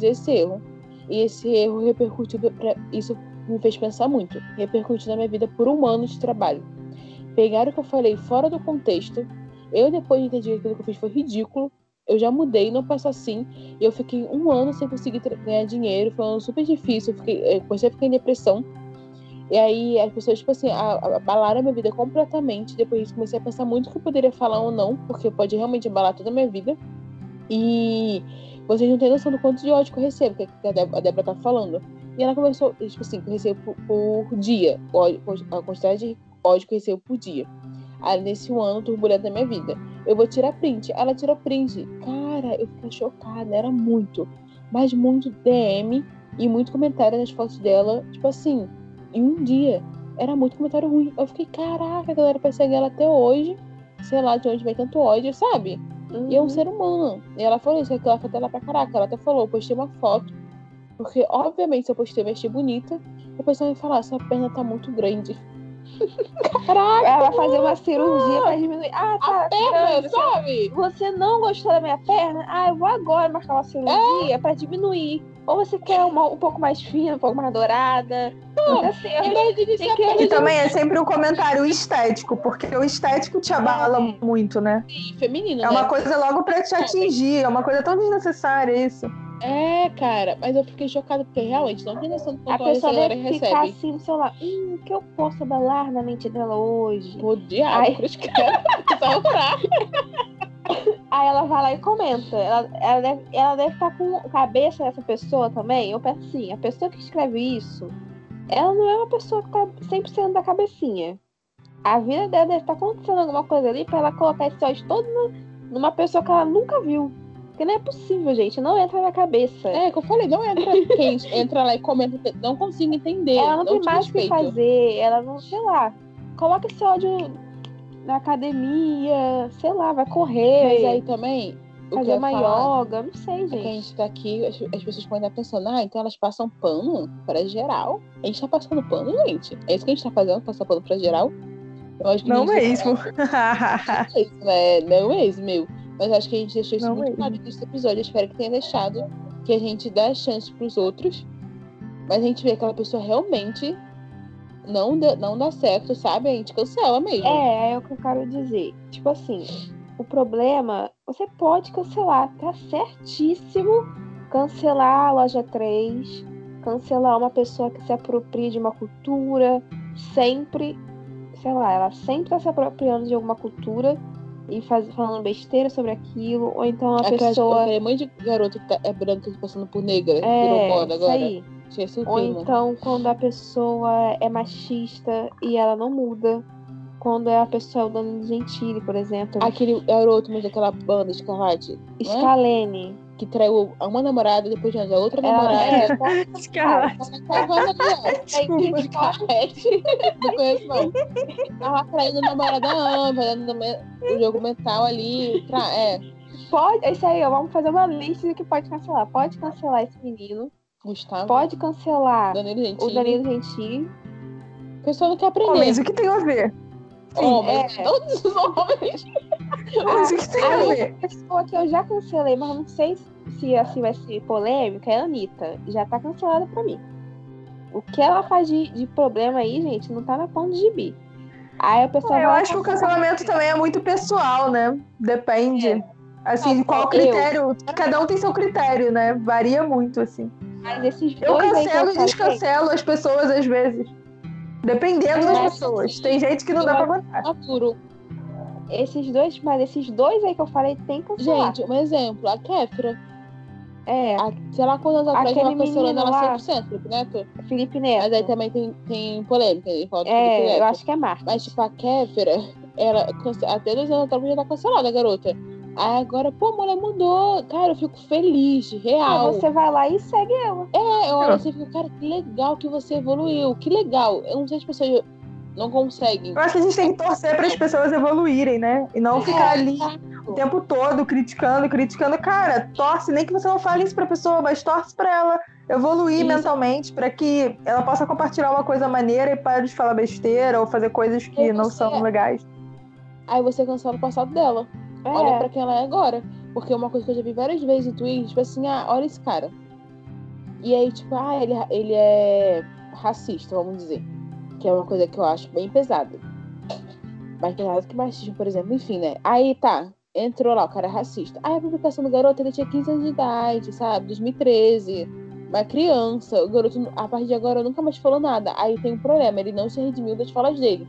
Esse erro. E esse erro repercutiu pra, Isso me fez pensar muito. Repercutiu na minha vida por um ano de trabalho. Pegaram o que eu falei fora do contexto. Eu depois entendi que aquilo que eu fiz foi ridículo. Eu já mudei, não passo assim. E eu fiquei um ano sem conseguir ganhar dinheiro, foi um ano super difícil. Eu, fiquei, eu comecei a ficar em depressão. E aí as pessoas, tipo assim, abalaram a minha vida completamente. Depois disso, comecei a pensar muito que eu poderia falar ou não, porque pode realmente abalar toda a minha vida. E vocês não têm noção do quanto de ódio que eu recebo, que a Débora, a Débora tá falando. E ela começou, tipo assim, que eu recebo por, por dia, a quantidade de ódio que eu recebo por dia. Aí nesse um ano turbulento da minha vida. Eu vou tirar print. Ela tirou print. Cara, eu fiquei chocada. Era muito. Mas muito DM e muito comentário nas fotos dela. Tipo assim, em um dia. Era muito comentário ruim. Eu fiquei, caraca, a galera persegue ela até hoje. Sei lá de onde vem tanto ódio, sabe? E é um Uhum. ser humano. E ela falou isso, que ela foi lá pra caraca. Ela até falou, eu postei uma foto. Porque, obviamente, se eu postei, eu achei bonita. A pessoa vai falar, sua perna tá muito grande. Caraca! Ela vai fazer uma cirurgia pra diminuir. Ah, tá. Perna, grande, sabe? Você não gostou da minha perna? Ah, eu vou agora marcar uma cirurgia pra diminuir. Ou você quer uma um pouco mais fina, um pouco mais dourada. Mas assim, E também é sempre um comentário estético, porque o estético te abala É. muito, né? feminino, É né? uma coisa logo pra te atingir, é uma coisa tão desnecessária isso. É, cara, mas eu fiquei chocada porque realmente não tem noção do a quanto essa pessoa deve ficar recebe. assim no celular. Hum, o que eu posso abalar na mente dela hoje? O diabo, Ai. cruz. Aí ela vai lá e comenta. Ela, ela, deve, ela deve estar com a cabeça dessa pessoa também. Eu penso assim, a pessoa que escreve isso, ela não é uma pessoa que tá 100% da cabecinha. A vida dela deve estar acontecendo alguma coisa ali pra ela colocar esse ódio todo no- numa pessoa que ela nunca viu. Porque não é possível, gente. Não entra na cabeça. É, que eu falei, não entra quem entra lá e comenta, não consigo entender. ela não, tem te mais o que fazer. Ela não, sei lá. coloca esse ódio na academia, sei lá, vai correr. Mas aí também. O que eu fazer ia uma falar yoga, não sei, É que a gente. gente tá aqui, as, as pessoas podem estar pensando, ah, então elas passam pano pra geral. A gente tá passando pano, gente. É isso que a gente tá fazendo, passar pano pra geral. Eu acho que a Não gente- mesmo. É isso, né? Não mesmo, meu. Mas acho que a gente deixou isso Não muito claro nesse episódio. Espero que tenha deixado que a gente dá chance pros outros. Mas a gente vê que aquela pessoa realmente não, dê- não dá certo, sabe? A gente cancela mesmo. É, é o que eu quero dizer. Tipo assim, o problema, você pode cancelar, tá certíssimo cancelar a loja 3, cancelar uma pessoa que se apropria de uma cultura, sempre, sei lá, ela sempre tá se apropriando de alguma cultura e faz, falando besteira sobre aquilo, ou então uma Aquela, pessoa. Aquele monte de garota que tá, é branca passando por negra, virou É, moda isso agora. aí. Ou então quando a pessoa é machista e ela não muda. Quando é a pessoa o Danilo Gentili, por exemplo. Aquele garoto mas daquela banda Escarlate, não é? Que traiu uma namorada depois de a outra namorada. Não conheço, não. Tava traindo a namorada antes, fazendo o jogo mental ali. Tra... É, pode, é isso aí, ó, vamos fazer uma lista do que pode cancelar. Pode cancelar esse menino, Gustavo. pode cancelar Danilo o Danilo Gentili. O pessoal não quer aprender. homens, o que tem a ver? Homens, é. todos os homens. Homens, o que tem a ver? a pessoa que eu já cancelei, mas não sei se assim vai ser polêmica, é a Anitta. Já tá cancelada pra mim. O que ela faz de, de problema aí, gente, não tá na ponta de gibi. Aí a pessoa É, eu acho que o cancelamento também é muito pessoal, né? Depende. Assim, de qual eu. critério. Cada um tem seu critério, né? Varia muito, assim. Mas esses Eu cancelo e descancelo as pessoas às vezes. Dependendo das pessoas. assim, Tem gente que não dá pra aguentar. Maturo. Esses dois, mas esses dois aí que eu falei tem que cancelar. Gente, um exemplo. A Kéfera. é, A, sei lá quantos anos atrás ela cancelando menino ela lá. 100%, Felipe Neto. Felipe Neto. Mas aí também tem, tem polêmica. Ele fala é, Neto. eu acho que é marca. Mas, tipo, a Kéfera, ela até dois anos atrás já tá cancelada, a garota. Aí agora, pô, a mulher mudou. Cara, eu fico feliz, Aí real. você vai lá e segue ela. É, eu olho assim e fico, cara, que legal que você evoluiu. Que legal. Eu não sei se as pessoas não conseguem. Eu acho que a gente tem que torcer para as pessoas evoluírem, né? E não ficar ali o tempo todo criticando, criticando. Cara, torce, nem que você não fale isso pra pessoa, mas torce pra ela evoluir Isso. mentalmente, pra que ela possa compartilhar uma coisa maneira e pare de falar besteira ou fazer coisas que E não você- são legais. Aí você cancela o passado dela. É, Olha pra quem ela é agora. Porque uma coisa que eu já vi várias vezes em Twitter, tipo assim, ah, olha esse cara. E aí, tipo, ah, ele, ele é racista, vamos dizer. Que é uma coisa que eu acho bem pesada. Mais pesada que machismo, por exemplo. Enfim, né? Aí tá, entrou lá, o cara é racista. Aí a publicação do garoto, ele tinha 15 anos de idade, sabe? 2013. Uma criança. O garoto, a partir de agora, nunca mais falou nada. Aí tem um problema, ele não se redimiu das falas dele.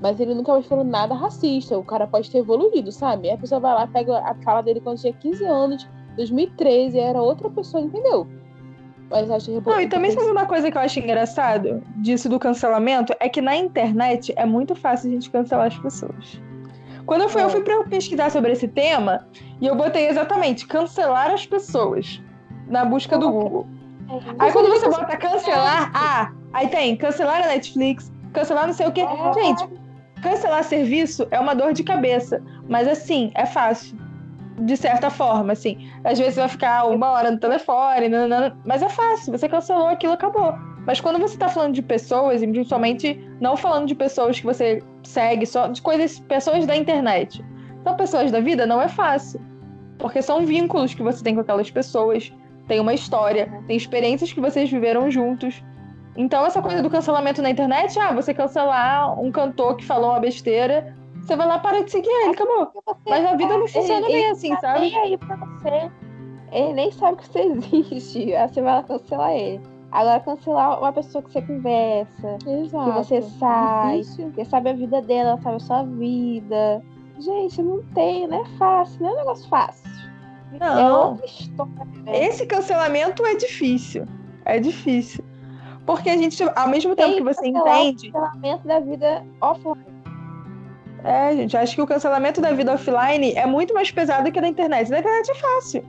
Mas ele nunca mais falou nada racista. O cara pode ter evoluído, sabe? Aí a pessoa vai lá, pega a fala dele quando tinha 15 anos, 2013, era outra pessoa, entendeu? Mas acho que Não, e também sabe uma coisa que eu acho engraçado disso do cancelamento? É que na internet é muito fácil a gente cancelar as pessoas. Quando eu fui, É. eu fui pra pesquisar sobre esse tema e eu botei exatamente cancelar as pessoas na busca do Google. Aí quando você bota cancelar, ah, aí tem cancelar a Netflix, cancelar não sei o quê. É. Gente, cancelar serviço é uma dor de cabeça, mas assim, é fácil. De certa forma, assim. Às vezes você vai ficar uma hora no telefone, nananana, mas é fácil, você cancelou aquilo, acabou. Mas quando você tá falando de pessoas, e principalmente não falando de pessoas que você segue, só de coisas, pessoas da internet. Então, pessoas da vida não é fácil. Porque são vínculos que você tem com aquelas pessoas, tem uma história, tem experiências que vocês viveram juntos. Então, essa coisa do cancelamento na internet, ah, você cancelar um cantor que falou uma besteira, você vai lá para de seguir ele, acabou. Mas a vida não funciona ele- bem ele assim, tá sabe? nem aí pra você. Ele nem sabe que você existe. Aí você vai lá cancelar ele. Agora, cancelar uma pessoa que você conversa, Exato. que você sai, que sabe a vida dela, sabe a sua vida. Gente, não tem, não é fácil, não é um negócio fácil. É Não. outra história. né? Esse cancelamento é difícil. É difícil. Porque a gente, ao mesmo tempo Tem que você entende. O cancelamento da vida offline. É, gente, acho que o cancelamento da vida offline é muito mais pesado que da internet. Da internet é fácil.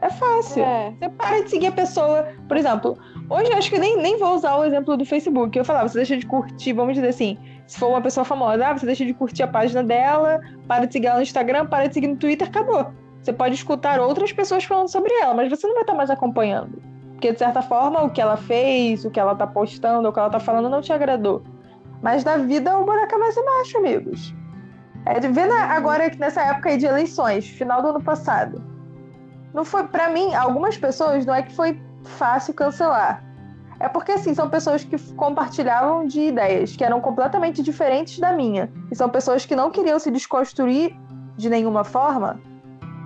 É fácil. É. Você para de seguir a pessoa. Por exemplo, hoje eu acho que nem, nem vou usar o exemplo do Facebook. Eu falava, você deixa de curtir, vamos dizer assim. Se for uma pessoa famosa, ah, você deixa de curtir a página dela, para de seguir ela no Instagram, para de seguir no Twitter, acabou. Você pode escutar outras pessoas falando sobre ela, mas você não vai estar mais acompanhando. Porque, de certa forma, o que ela fez, o que ela tá postando, o que ela tá falando não te agradou. Mas na vida o buraco é mais embaixo, amigos. É, vendo agora que nessa época aí de eleições, final do ano passado, não foi para mim, algumas pessoas não é que foi fácil cancelar. É porque assim, são pessoas que compartilhavam de ideias que eram completamente diferentes da minha. E são pessoas que não queriam se desconstruir de nenhuma forma.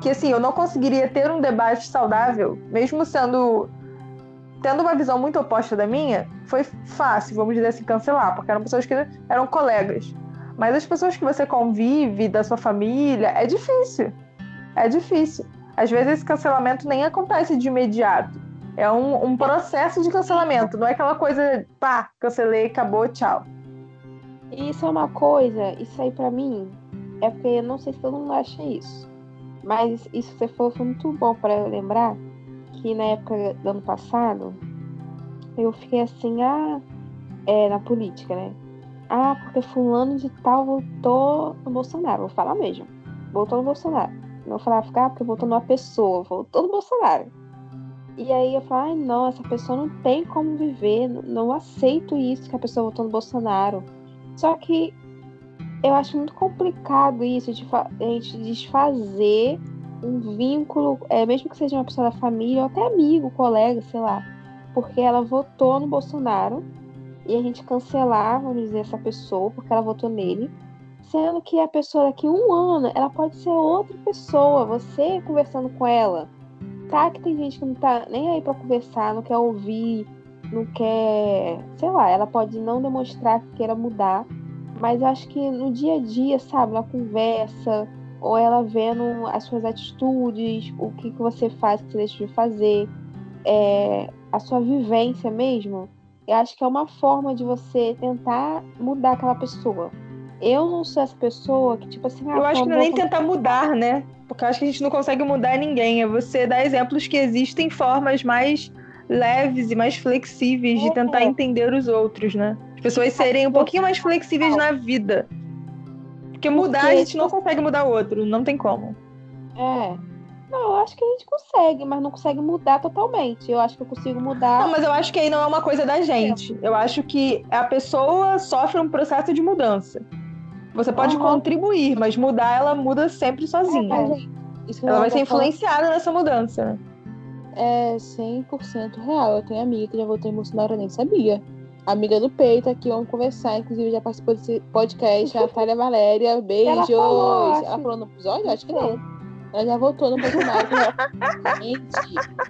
Que assim, eu não conseguiria ter um debate saudável, mesmo sendo tendo uma visão muito oposta da minha, foi fácil, vamos dizer assim, cancelar, porque eram pessoas que eram colegas. Mas as pessoas que você convive, da sua família, é difícil. É difícil. Às vezes esse cancelamento nem acontece de imediato. É um, um processo de cancelamento, não é aquela coisa, pá, cancelei, acabou, tchau. Isso é uma coisa, isso aí para mim, é porque eu não sei se todo mundo acha isso. Mas isso que você falou foi muito bom para lembrar que na época do ano passado, eu fiquei assim, ah, é, na política, né? Ah, porque fulano de tal votou no Bolsonaro. Vou falar mesmo. Votou no Bolsonaro. Não vou falar, ficar ah, porque votou numa pessoa, votou no Bolsonaro. E aí eu falo, ai não, essa pessoa não tem como viver, não aceito isso que a pessoa votou no Bolsonaro. Só que eu acho muito complicado isso de a gente desfazer um vínculo, é, mesmo que seja uma pessoa da família, ou até amigo, colega, sei lá, porque ela votou no Bolsonaro e a gente cancelar, vamos dizer, essa pessoa porque ela votou nele, sendo que a pessoa daqui a um ano, ela pode ser outra pessoa, você conversando com ela. Tá que tem gente que não tá nem aí para conversar, não quer ouvir, não quer, sei lá, ela pode não demonstrar que queira mudar, mas eu acho que no dia a dia, sabe, na conversa, ou ela vendo as suas atitudes, o que, que você faz, o que você deixa de fazer, é, a sua vivência mesmo, eu acho que é uma forma de você tentar mudar aquela pessoa. Eu não sou essa pessoa que, tipo assim, ah, eu acho que não é nem tentar mudar, né? Porque eu acho que a gente não consegue mudar ninguém. É você dar exemplos que existem formas mais leves e mais flexíveis de é. tentar entender os outros, né? As pessoas serem um pouquinho mais flexíveis na vida. Porque mudar Porque... a gente não consegue mudar o outro, não tem como. É. Não, eu acho que a gente consegue, mas não consegue mudar totalmente. Eu acho que eu consigo mudar. Não, mas eu acho que aí não é uma coisa da gente. Eu acho que a pessoa sofre um processo de mudança. Você pode uhum. contribuir, mas mudar ela muda sempre sozinha. É, ela vai ser influenciada nessa mudança. É 100% real. Eu tenho amiga que já votou em Bolsonaro, nem sabia amiga do peito aqui, vamos conversar. Inclusive, já participou desse podcast, a Natália Valéria. Beijos. Ela falou, ela falou no episódio? Acho que não. Ela já votou no Bolsonaro. gente,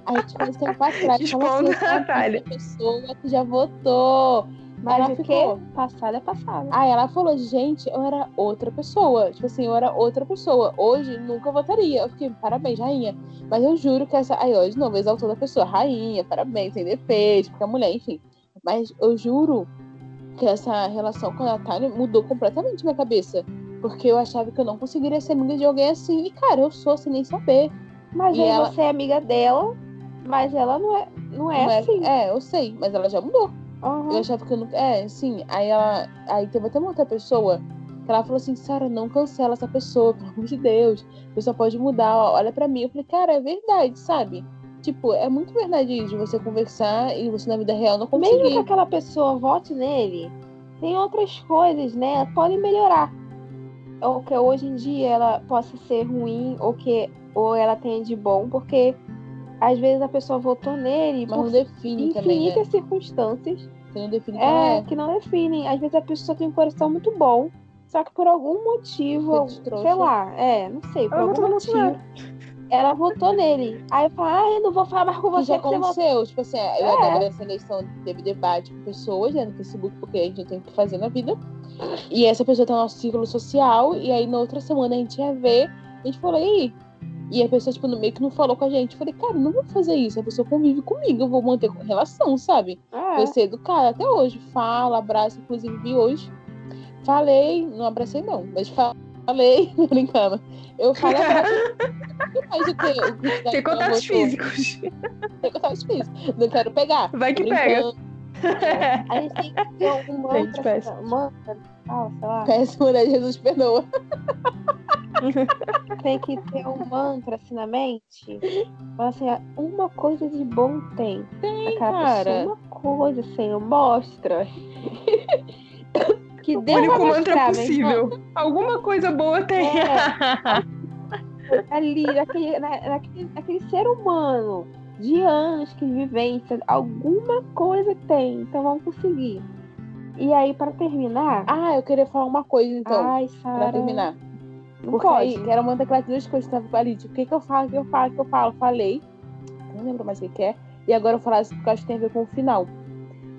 a gente faz tempo atrás. Responda, assim, Natália. pessoa que já votou. Mas ela ficou. Passada é passada. Aí ela falou, gente, eu era outra pessoa. Tipo assim, eu era outra pessoa. Hoje nunca votaria. Eu fiquei, parabéns, rainha. Mas eu juro que essa. Aí, hoje, de novo, exaltou da pessoa. Rainha, parabéns, sem defeito, porque a mulher, enfim. Mas eu juro que essa relação com a Natália mudou completamente minha cabeça. Porque eu achava que eu não conseguiria ser amiga de alguém assim. E, cara, eu sou sem nem saber. Mas e aí ela... você é amiga dela, mas ela não é, não é não assim. É, é, eu sei, mas ela já mudou. Uhum. Eu achava que eu não. É, sim. Aí ela. Aí teve até uma outra pessoa que ela falou assim, Sara, não cancela essa pessoa, pelo amor de Deus. A pessoa pode mudar, olha para mim. Eu falei, cara, é verdade, sabe? Tipo, é muito verdade de você conversar e você na vida real não conseguir. Mesmo que aquela pessoa vote nele, tem outras coisas, né? Podem melhorar. Ou que hoje em dia ela possa ser ruim, ou que ou ela tenha de bom, porque às vezes a pessoa votou nele Mas por não define infinitas também, né? circunstâncias. Que não define é, é, que não definem. Às vezes a pessoa tem um coração muito bom, só que por algum motivo, sei lá, é, não sei, por eu algum motivo ela votou nele. Aí eu falo, ah, eu não vou falar mais com você. já aconteceu, tipo assim, eu é. agora nessa eleição teve debate com pessoas né, no Facebook, porque a gente tem o que fazer na vida. E essa pessoa tá no nosso círculo social, e aí na outra semana a gente ia ver, a gente falou, aí. E a pessoa, tipo, no meio que não falou com a gente. Eu falei, cara, não vou fazer isso. A pessoa convive comigo, eu vou manter relação, sabe? É. Vou ser educada até hoje. Fala, abraça, inclusive vi hoje. Falei, não abracei não, mas falei, brincando. Eu falei mais o que? Tem contatos físicos. Tem contatos físicos. Não quero pegar. Vai que pega. A gente tem que ter alguma outra, uma, fala, sei lá. Péssima mulher, Jesus perdoa. Tem que ter um mantra assim na mente. Fala assim, ah, uma coisa de bom tem. Tem, cara. pessoa, uma coisa, Senhor, mostra. Que O Deus único mantra mostrar, meu irmão. possível. Alguma coisa boa tem. ali, naquele, na- naquele, naquele ser humano de anos que vivência, alguma coisa tem, então vamos conseguir. E aí, para terminar, Ah, eu queria falar uma coisa então, ai, pra terminar. não Porque pode. aí, que era uma daquelas duas coisas tava ali, tipo, o que que eu falo, o que eu falo, o que eu falo, falei. Não lembro mais o que que é. E agora eu falar isso porque eu acho que tem a ver com o final.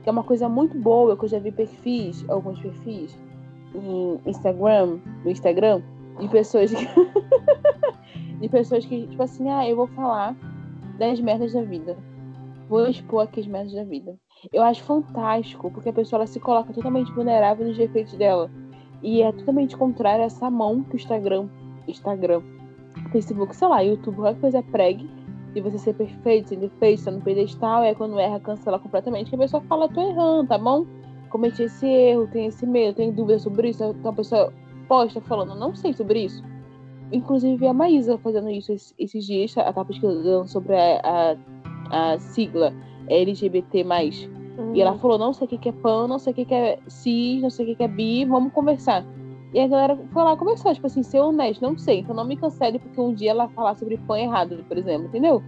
Que é uma coisa muito boa, que eu já vi perfis, alguns perfis, em Instagram, no Instagram, de pessoas que. de pessoas que, tipo assim, ah, eu vou falar das merdas da vida. Vou expor aqui as merdas da vida. Eu acho fantástico, porque a pessoa ela se coloca totalmente vulnerável nos defeitos dela. E é totalmente contrário a essa mão que o Instagram, Instagram, Facebook, sei lá, YouTube, qualquer coisa pregue. De você ser perfeito, sem defeito, tá no pedestal, aí quando erra, cancela completamente. Que a pessoa fala, tô errando, tá bom? Cometi esse erro, tenho esse medo, tenho dúvida sobre isso. Então a pessoa posta falando, não sei sobre isso. Inclusive vi a Maísa fazendo isso esses, dias, ela tá pesquisando sobre a, a, a sigla LGBT. Hum, E ela falou, não sei o que é pan, não sei o que é cis, não sei o que que é bi, vamos conversar. E a galera foi lá conversar, tipo assim, ser honesto, não sei, então não me cancele porque um dia ela falar sobre pan errado, por exemplo, entendeu?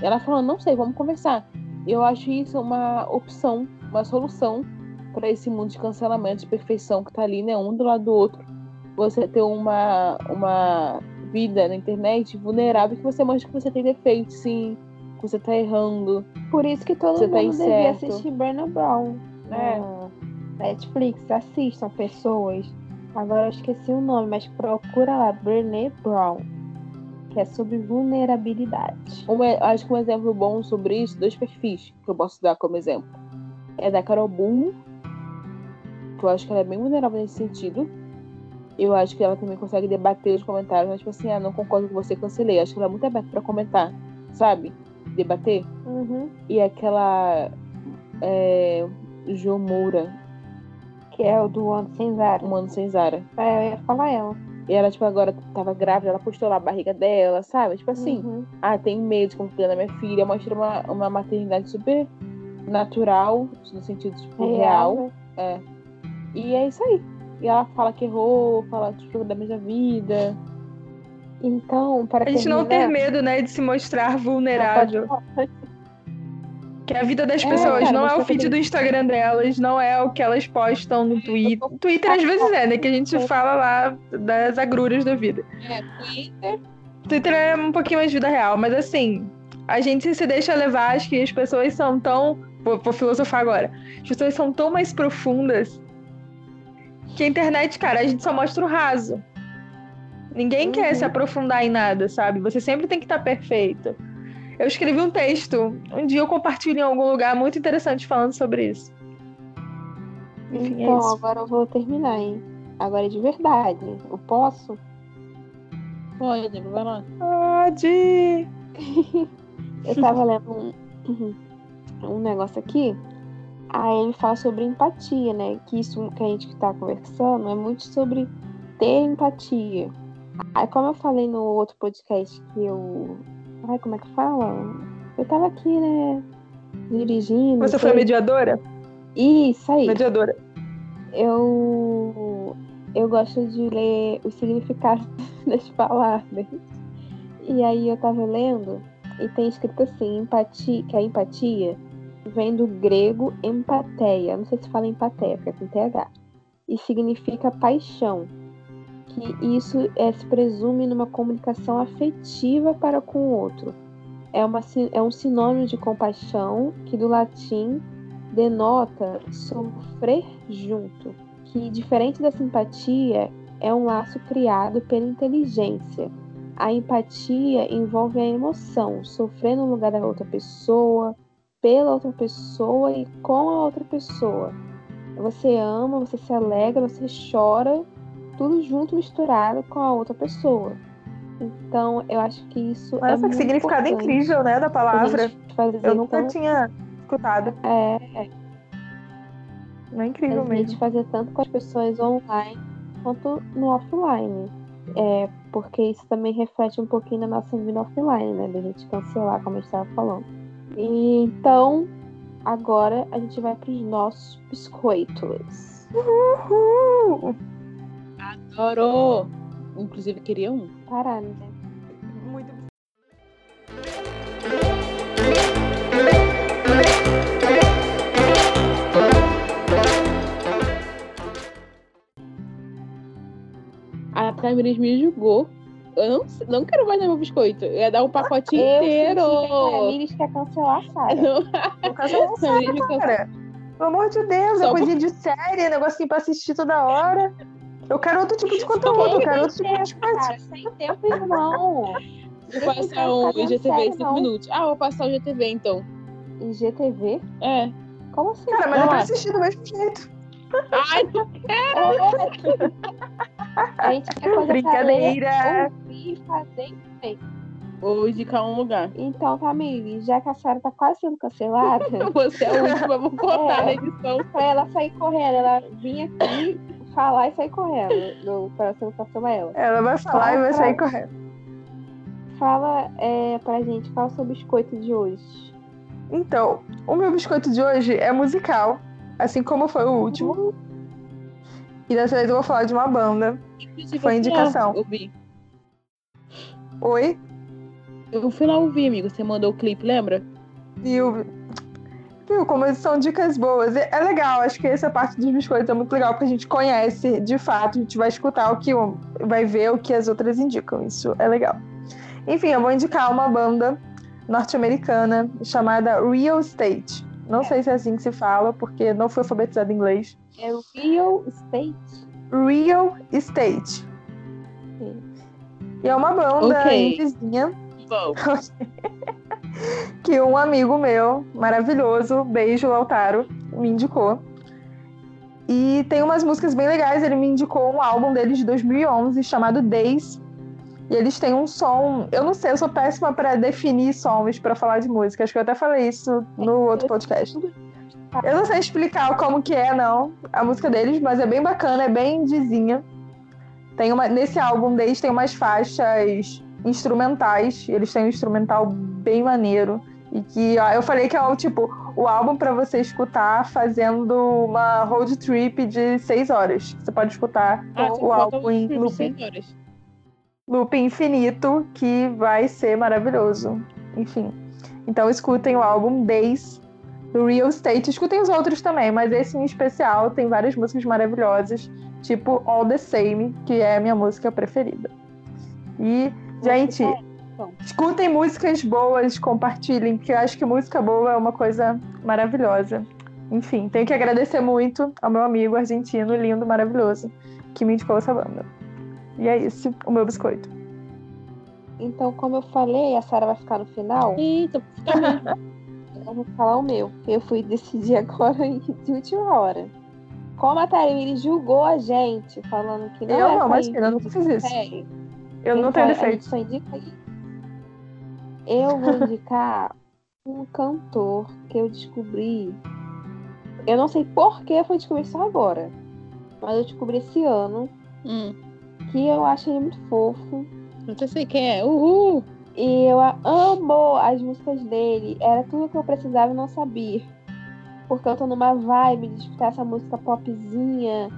Ela falou, não sei, vamos conversar. E eu acho isso uma opção, uma solução para esse mundo de cancelamento, de perfeição que tá ali, né, um do lado do outro. Você ter uma, uma vida na internet vulnerável que você mostra que você tem defeitos, sim, que você tá errando. Por isso que todo tá mundo devia incerto. assistir Burna Brown, né? Ah, Netflix, assistam pessoas. Agora eu esqueci o nome, mas procura lá, Brené Brown, que é sobre vulnerabilidade. Um, acho que um exemplo bom sobre isso, dois perfis que eu posso dar como exemplo. É da Carol Bulmo, que eu acho que ela é bem vulnerável nesse sentido. Eu acho que ela também consegue debater os comentários, mas tipo assim, ah, não concordo com você, cancelei. Acho que ela é muito aberta pra comentar, sabe? Debater. Uhum. E aquela é, Jo Moura, Que é o do ano sem Zara. um ano sem Zara. É, eu ia falar ela. E ela, tipo, agora tava grávida, ela postou lá a barriga dela, sabe? Tipo assim, Uhum. ah, tenho medo de como cuidar da minha filha. Mostra uma, uma maternidade super natural, no sentido tipo, real. né? É. E é isso aí. E ela fala que errou, fala problemas da vida. Então, para A gente não ter terminar- medo, né, de se mostrar vulnerável. Que a vida das É, pessoas cara, não é o tá feed do Instagram delas, não é o que elas postam no Twitter. Twitter às vezes é, né? Que a gente fala lá das agruras da vida. É, Twitter. Twitter é um pouquinho mais vida real, mas assim, a gente se deixa levar, acho que as pessoas são tão. Vou, vou filosofar agora. As pessoas são tão mais profundas que a internet, cara, a gente só mostra o raso. Ninguém quer Uhum. se aprofundar em nada, sabe? Você sempre tem que estar perfeito. Eu escrevi um texto, um dia eu compartilho em algum lugar muito interessante falando sobre isso. Enfim, é Então, isso. agora eu vou terminar, hein? Agora é de verdade. Eu posso? Pode, vai lá. Pode! Eu tava lendo um, um negócio aqui. Aí ele fala sobre empatia, né? Que isso que a gente tá conversando é muito sobre ter empatia. Aí, como eu falei no outro podcast que eu. Ai, como é que fala? Eu tava aqui, né? Dirigindo. Você foi mediadora? Isso aí. Mediadora. eu eu gosto de ler os significados das palavras. E aí eu tava lendo e tem escrito assim, empatia, que a empatia vem do grego empateia, não sei se fala empateia, porque é com TH. E significa paixão. Que isso é, se presume numa comunicação afetiva para com o outro. É, uma, é um sinônimo de compaixão que do latim denota sofrer junto, que diferente da simpatia é um laço criado pela inteligência. A empatia envolve a emoção, sofrer no lugar da outra pessoa, pela outra pessoa e com a outra pessoa. Você ama, você se alegra, você chora, tudo junto misturado com a outra pessoa. Então, eu acho que isso é Nossa, que significado incrível, né, da palavra. fazer, Eu nunca então, tinha escutado. é, Não é incrível a mesmo. gente fazer tanto com as pessoas online quanto no offline. É, porque isso também reflete um pouquinho na nossa vida offline, né? Da gente cancelar, como a gente estava falando. E, então, agora a gente vai para os nossos biscoitos. Uhul! Adoro! Inclusive, queria um. Parar, né? Muito A Tamiris me julgou. Eu não, não quero mais dar meu biscoito. Eu ia dar um pacotinho Eu inteiro. que a Tamires quer cancelar a Sara. Não, No caso, eu não sei, Tamiris me cancelou. cara. Pelo amor de Deus, é Só coisa de série, negocinho pra assistir toda hora. Eu quero outro tipo de conteúdo, eu quero outro tipo de coisa. Cara, sem tempo, irmão. Vou passar um IGTV em 5 minutos. Ah, vou passar o GTV então. IGTV? É. Como assim? Cara, mas é Vai pra lá. assistir do mesmo jeito. Ai, A gente quer coisa Brincadeira. pra ler, ouvir e fazer bem. vou indicar um lugar. Então, Tamires, já que a Sara tá quase sendo cancelada, Você é a última, vou cortar É. na edição. pra ela sair correndo, ela vinha aqui falar e sair correndo. No, pra você não cancelar ela. Ela vai falar e vai sair correndo. Fala é, pra gente qual é o seu biscoito de hoje. Então, o meu biscoito de hoje é musical, assim como foi o último. E dessa vez eu vou falar de uma banda. Inclusive, Foi eu indicação. Oi? Eu fui lá ouvir, amigo. Você mandou o clipe, lembra? Viu? Viu como são dicas boas. É é legal, acho que essa parte dos biscoitos é muito legal, porque a gente conhece de fato, a gente vai escutar o que um- vai ver o que as outras indicam. Isso é legal. Enfim, eu vou indicar uma banda norte-americana chamada Real Estate. Não sei se é assim que se fala, porque não fui alfabetizada em inglês. É o Real Estate. Real Estate. E é uma banda Ok. vizinha Bom. que um amigo meu, maravilhoso, beijo Lautaro, me indicou. E tem umas músicas bem legais. Ele me indicou um álbum deles de 2011 chamado Days. E eles têm um som. Eu não sei, eu sou péssima para definir sons para falar de música. Acho que eu até falei isso no outro podcast. Eu não sei explicar como que é, não, a música deles, mas é bem bacana, é bem indizinha. Tem uma, nesse álbum deles tem umas faixas instrumentais. Eles têm um instrumental bem maneiro. E que ó, eu falei que é o tipo o álbum para você escutar fazendo uma road trip de seis horas. Você pode escutar Ah, o álbum um em looping, looping infinito, que vai ser maravilhoso. Enfim. Então escutem o álbum Days do Real Estate. Escutem os outros também, mas esse em especial tem várias músicas maravilhosas, tipo All the Same, que é a minha música preferida. E, gente, escutem músicas boas, compartilhem, porque eu acho que música boa é uma coisa maravilhosa. Enfim, tenho que agradecer muito ao meu amigo argentino, lindo, maravilhoso, que me indicou essa banda. E é esse o meu biscoito. Então, como eu falei, a Sara vai ficar no final. Eita. Eu vou falar o meu. que Eu fui decidir agora de última hora. Como a Tarimiri julgou a gente, falando que não Eu é não, imagina, eu nunca fiz isso. série, Eu não então tenho gente defeito. só indica. Eu vou indicar um cantor que eu descobri. Eu não sei por que eu fui descobrir só agora. Mas eu descobri esse ano Hum, que eu acho ele muito fofo. não sei quem é. Uhul! E eu amo as músicas dele. Era tudo que eu precisava e não sabia. Porque eu tô numa vibe de escutar essa música popzinha,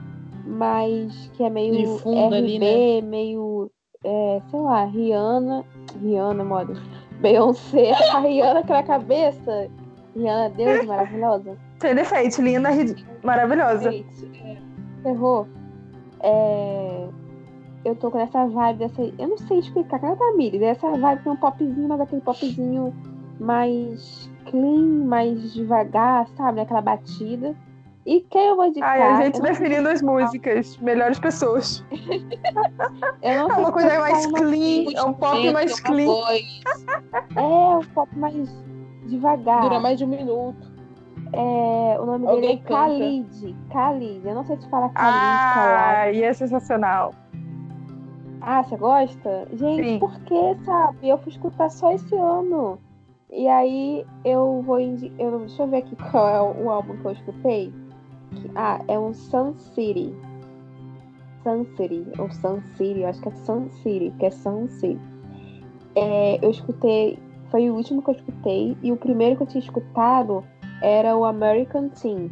mas que é meio De fundo RB, ali, né? meio, é, sei lá, Rihanna. Rihanna, modo. Beyoncé, a Rihanna que na cabeça. Rihanna, Deus, maravilhosa. Sem defeito, linda, ri- maravilhosa. Gente, é, ferrou. É, eu tô com essa vibe dessa. Eu não sei explicar, cara da Miri, dessa vibe com um popzinho, mas aquele popzinho mais clean, mais devagar, sabe? Aquela batida. E quem eu vou indicar? Ai, a gente eu definindo as músicas, melhores pessoas. eu não É uma coisa mais clean, é um pop mais clean. É, um pop mais devagar. Dura mais de um minuto. É, o nome Alguém dele é canta. Khalid. Khalid. Eu não sei se fala Khalid, Khalid. Ah, e é sensacional. Ah, você gosta? Gente, Sim. por que, sabe? Eu fui escutar só esse ano. E aí eu vou indi... eu Deixa eu ver aqui qual é o álbum que eu escutei. Aqui. Ah, é um Sun City. Sun City, ou Sun City, eu acho que é Sun City, que é Sun City. É, eu escutei, foi o último que eu escutei, e o primeiro que eu tinha escutado era o American Teen.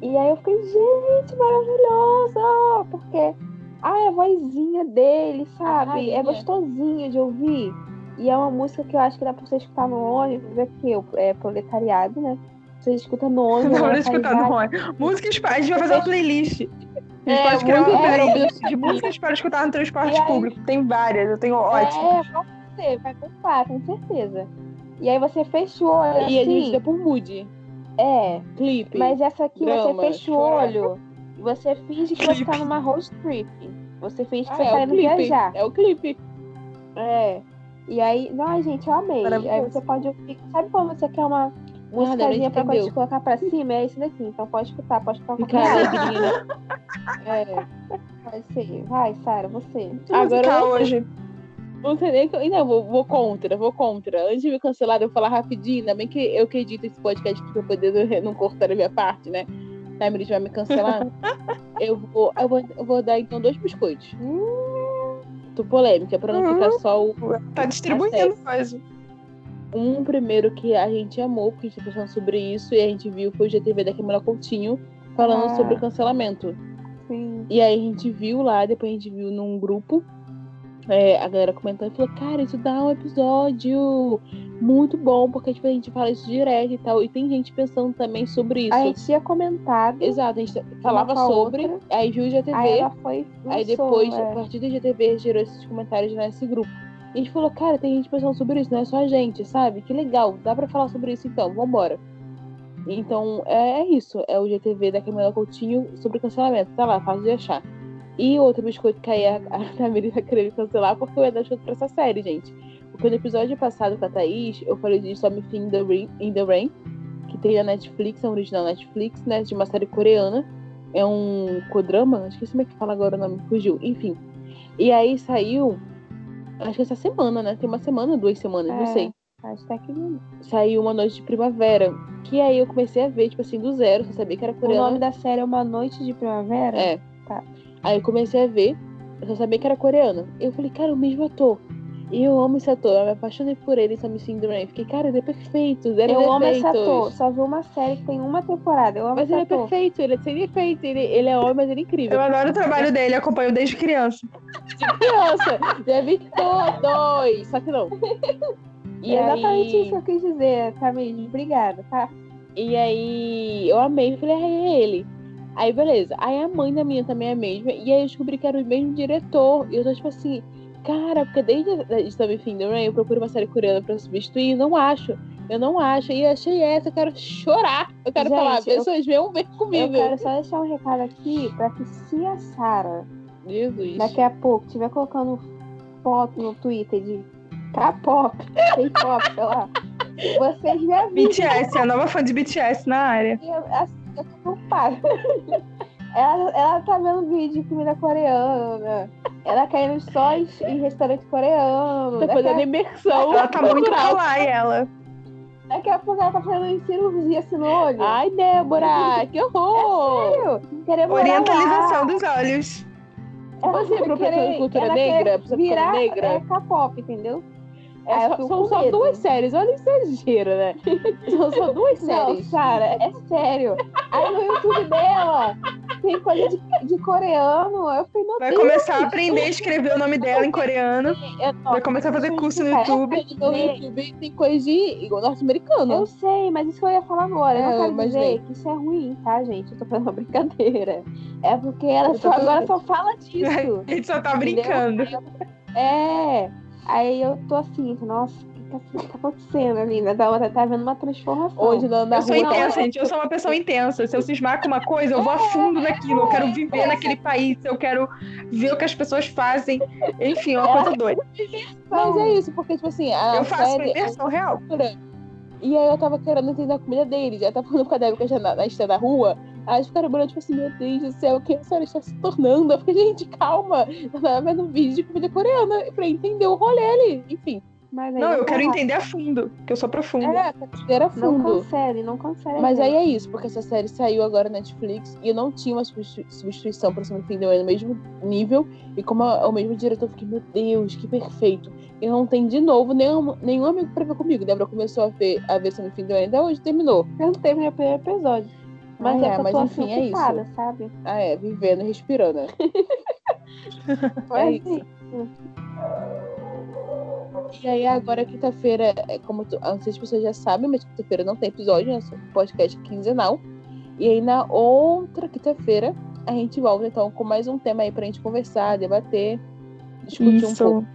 E aí eu fiquei, gente, maravilhosa! Porque ai, a vozinha dele, sabe? É gostosinho de ouvir. E é uma música que eu acho que dá pra você escutar no ônibus, aqui, é proletariado, né? Você escuta no ônibus. Não, pra escutar no ônibus. Músicas para. A gente vai fazer uma playlist. A gente É, pode criar uma música- playlist de músicas para escutar no transporte aí- público. Tem várias, eu tenho ótimo. É, vai ser, vai comprar, com certeza. E aí você fecha o olho E a gente assim. dá por mood. É, Clipe. mas essa aqui drama, você fecha o olho e você finge que você Clipe. tá numa road trip. Você finge que Ah, você é tá indo clipe. viajar. É o clipe. É. E aí, não, gente, eu amei. Aí você pode ouvir. Sabe quando você quer uma musicazinha pra te colocar pra cima? É esse daqui. Então pode escutar, pode escutar Fica qualquer alegrinha, né? É. Vai ser. Vai, Sara, você. Agora hoje. Não sei nem. que- Não, vou, vou contra, vou contra. Antes de me cancelar, eu vou falar rapidinho. Ainda bem que eu que edito esse podcast pra eu poder não cortar a minha parte, né? A Emily vai me cancelar. eu, vou, eu, vou, eu vou dar então dois biscoitos. Tô polêmica, pra não Uhum. ficar só o. Tá distribuindo coisa. Um primeiro que a gente amou, porque a gente tá pensando sobre isso, e a gente viu foi o GTV da Camila Coutinho falando Ah. sobre o cancelamento. Sim. E aí a gente viu lá, depois a gente viu num grupo, é, a galera comentando e falou, cara, isso dá um episódio muito bom, porque tipo, a gente fala isso direto e tal. E tem gente pensando também sobre isso. A gente tinha comentado. Exato, a gente falava sobre, outra. aí viu o GTV, Aí aí, ela foi. lançou, depois, é. a partir do GTV, gerou esses comentários nesse grupo. E a gente falou, cara, tem gente pensando sobre isso, não é só a gente, sabe? Que legal, dá pra falar sobre isso então, vambora. Então, é, é isso. É o GTV da Camila Coutinho sobre cancelamento. Tá lá, fácil de achar. E outro biscoito que aí a, a Tamiri tá querendo cancelar porque eu ia dar chute pra essa série, gente. Porque no episódio passado com a Thaís, eu falei de Something in the Rain, in the Rain que tem na Netflix, é um original Netflix, né? De uma série coreana. É um codrama, acho que como é que fala agora o nome, fugiu. Enfim. E aí saiu, acho que essa semana, né? Tem uma semana, duas semanas, não É. sei Acho que tá aqui no- saiu uma noite de primavera. Que aí eu comecei a ver, tipo assim, do zero, só sabia que era O coreano. nome da série é Uma Noite de Primavera? É. Tá. Aí eu comecei a ver, eu só sabia que era coreano. Eu falei, cara, o mesmo ator. E eu amo esse ator, eu me apaixonei por ele, Sammy Rain. Fiquei, cara, ele é perfeito, zero Eu amo esse defeitos. ator. Só vi uma série que tem uma temporada. Eu amo Mas esse ele é ator. perfeito, ele é sem defeito, ele, ele é homem, mas ele é incrível. Eu adoro o trabalho dele, acompanho desde criança. Criança, já vi todos, só que não. E é exatamente aí... isso que eu quis dizer, Camille. Obrigada, tá? E aí eu amei, falei, ah, é ele. Aí beleza. Aí a mãe da minha também é a mesma. E aí eu descobri que era o mesmo diretor. E eu tô tipo assim, cara, porque desde Fim do Rain eu procuro uma série coreana pra substituir e não acho. Eu não acho. E eu achei essa, eu quero chorar. Eu quero Gente, falar, eu- pessoas venham ver comigo. Eu quero só deixar um recado aqui pra que se a Sara Jesus. daqui a pouco estiver colocando foto no Twitter de K-pop, K-pop, sei lá, vocês me avisam. BTS, a nova fã de BTS na área. Eu, assim, eu tô preocupada. Ela, ela tá vendo vídeo de comida coreana. Ela caindo só em, em restaurante coreano. Tá fazendo imersão. Ela tá muito cultural. kawaii, ela. daqui a pouco ela tá fazendo cirurgia assim no olho. Ai, Débora, que horror! Sério? Querer morar Orientalização lá. dos olhos. Ela Você é professora de cultura negra? Virar negra? É, K-pop, entendeu? É só- são só medo. duas séries, olha o exagero, né? São só duas Não, séries. Sara, é sério. Aí no YouTube dela tem coisa de, de coreano. Eu meu Vai Deus. começar a aprender a escrever o nome dela em coreano. É, Vai começar a fazer curso no É, YouTube. no YouTube tem coisa de igual norte-americano. Eu sei, mas isso que eu ia falar agora. Eu É, não quero imaginei. dizer que isso é ruim, tá, gente? Eu tô fazendo uma brincadeira. É porque ela só, agora só fala disso. A gente só tá Entendeu? brincando. É. Aí eu tô assim, nossa, tá, o que tá acontecendo ali? Né? Da outra tá vendo uma transformação. Hoje na, na Eu sou rua. intensa, gente. Eu sou uma pessoa intensa. Se eu cismar com uma coisa, eu vou a fundo naquilo. Eu quero viver naquele país. Eu quero ver o que as pessoas fazem. Enfim, é uma coisa doida. Mas é isso, porque, tipo assim, a Eu faço uma série é real. E aí eu tava querendo entender a comida deles. Já tava falando com a Débora que já na, na estrada da rua. Aí eles ficaram olhando, tipo assim, meu Deus do céu, o que a série está se tornando? Eu fiquei, gente, calma. Eu tava vendo um vídeo de comida coreana pra entender o rolê ali. Enfim. Mas aí Não, eu quero entender a fundo, que eu sou profunda. É, cachoeira Não fundo. cancele, não cancele. Mas a aí é isso, porque essa série saiu agora na Netflix e eu não tinha uma substitu- substituição pra Sam Fim no mesmo nível. E como é o mesmo diretor, eu fiquei, meu Deus, que perfeito. E não tem de novo nenhum, nenhum amigo pra ver comigo. Débora começou a ver, a ver Sam Fim ainda hoje terminou. Eu não terminei o primeiro episódio. Mas Ah, é, é, mas tô enfim, é isso. sabe? Ah, é, vivendo e respirando. né? Mas, É isso. E aí agora quinta-feira, é como tu, não sei se as pessoas já sabem, mas quinta-feira não tem episódio, né? Só um podcast quinzenal. E aí na outra quinta-feira a gente volta então com mais um tema aí pra gente conversar, debater, discutir um Isso. pouco.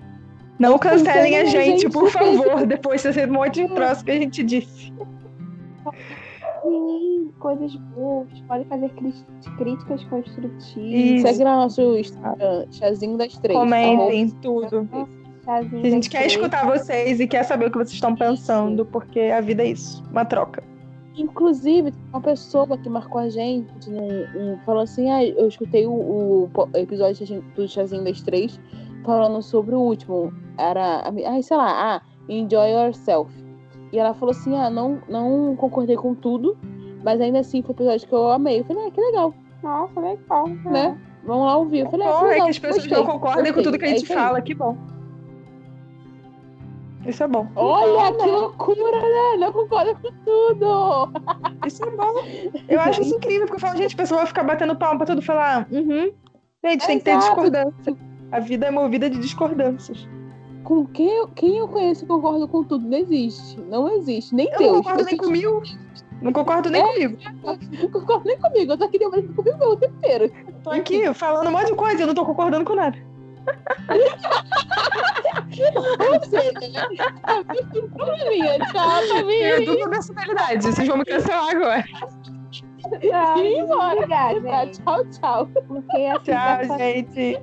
Não cancelem a cancelem a gente, gente. por favor, depois desse monte de troço que a gente disse. Sim, coisas boas. Podem fazer críticas construtivas. Isso. Segue lá no nosso Instagram, chazinho das três. arroba- Comentem tudo. Chazinho A gente quer escutar vocês e quer saber o que vocês estão pensando, porque a vida é isso, uma troca. Inclusive, uma pessoa que marcou a gente, um, falou assim: ah, eu escutei o, o episódio do Chazinho- das Três falando sobre o último. Era, ah, sei lá, ah, Enjoy Yourself. E ela falou assim: ah, não, não concordei com tudo, mas ainda assim foi um episódio que eu amei. Eu falei: ah, que legal, Nossa, legal. né? Vamos lá ouvir. Eu falei: ah, que Bom, é legal, que as pessoas gostei, não concordem com tudo que a É gente aí. fala, que bom. Isso é bom. Olha que loucura, né? Não concorda com tudo. Isso é bom. Eu acho isso incrível, porque eu falo, gente, a pessoa vai ficar batendo palma pra tudo falar, uhum. Gente, tem que ter discordância. A vida é movida de discordâncias. Com quem eu, quem eu conheço e concordo com tudo? Não existe. Não existe. Nem Eu Deus. não concordo Eu nem tô- comigo. Não concordo nem É. comigo. Não concordo nem comigo. Eu tô aqui demorando comigo o tempo inteiro. Tô aqui falando um monte de coisa, eu não tô concordando com nada. Eu dupla personalidade, vocês vão me cancelar agora. Tchau, E embora. desligar, Tá. Tchau, tchau. Porque assim, Tchau, gente.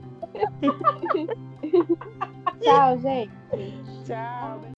Tchau, gente. Tchau.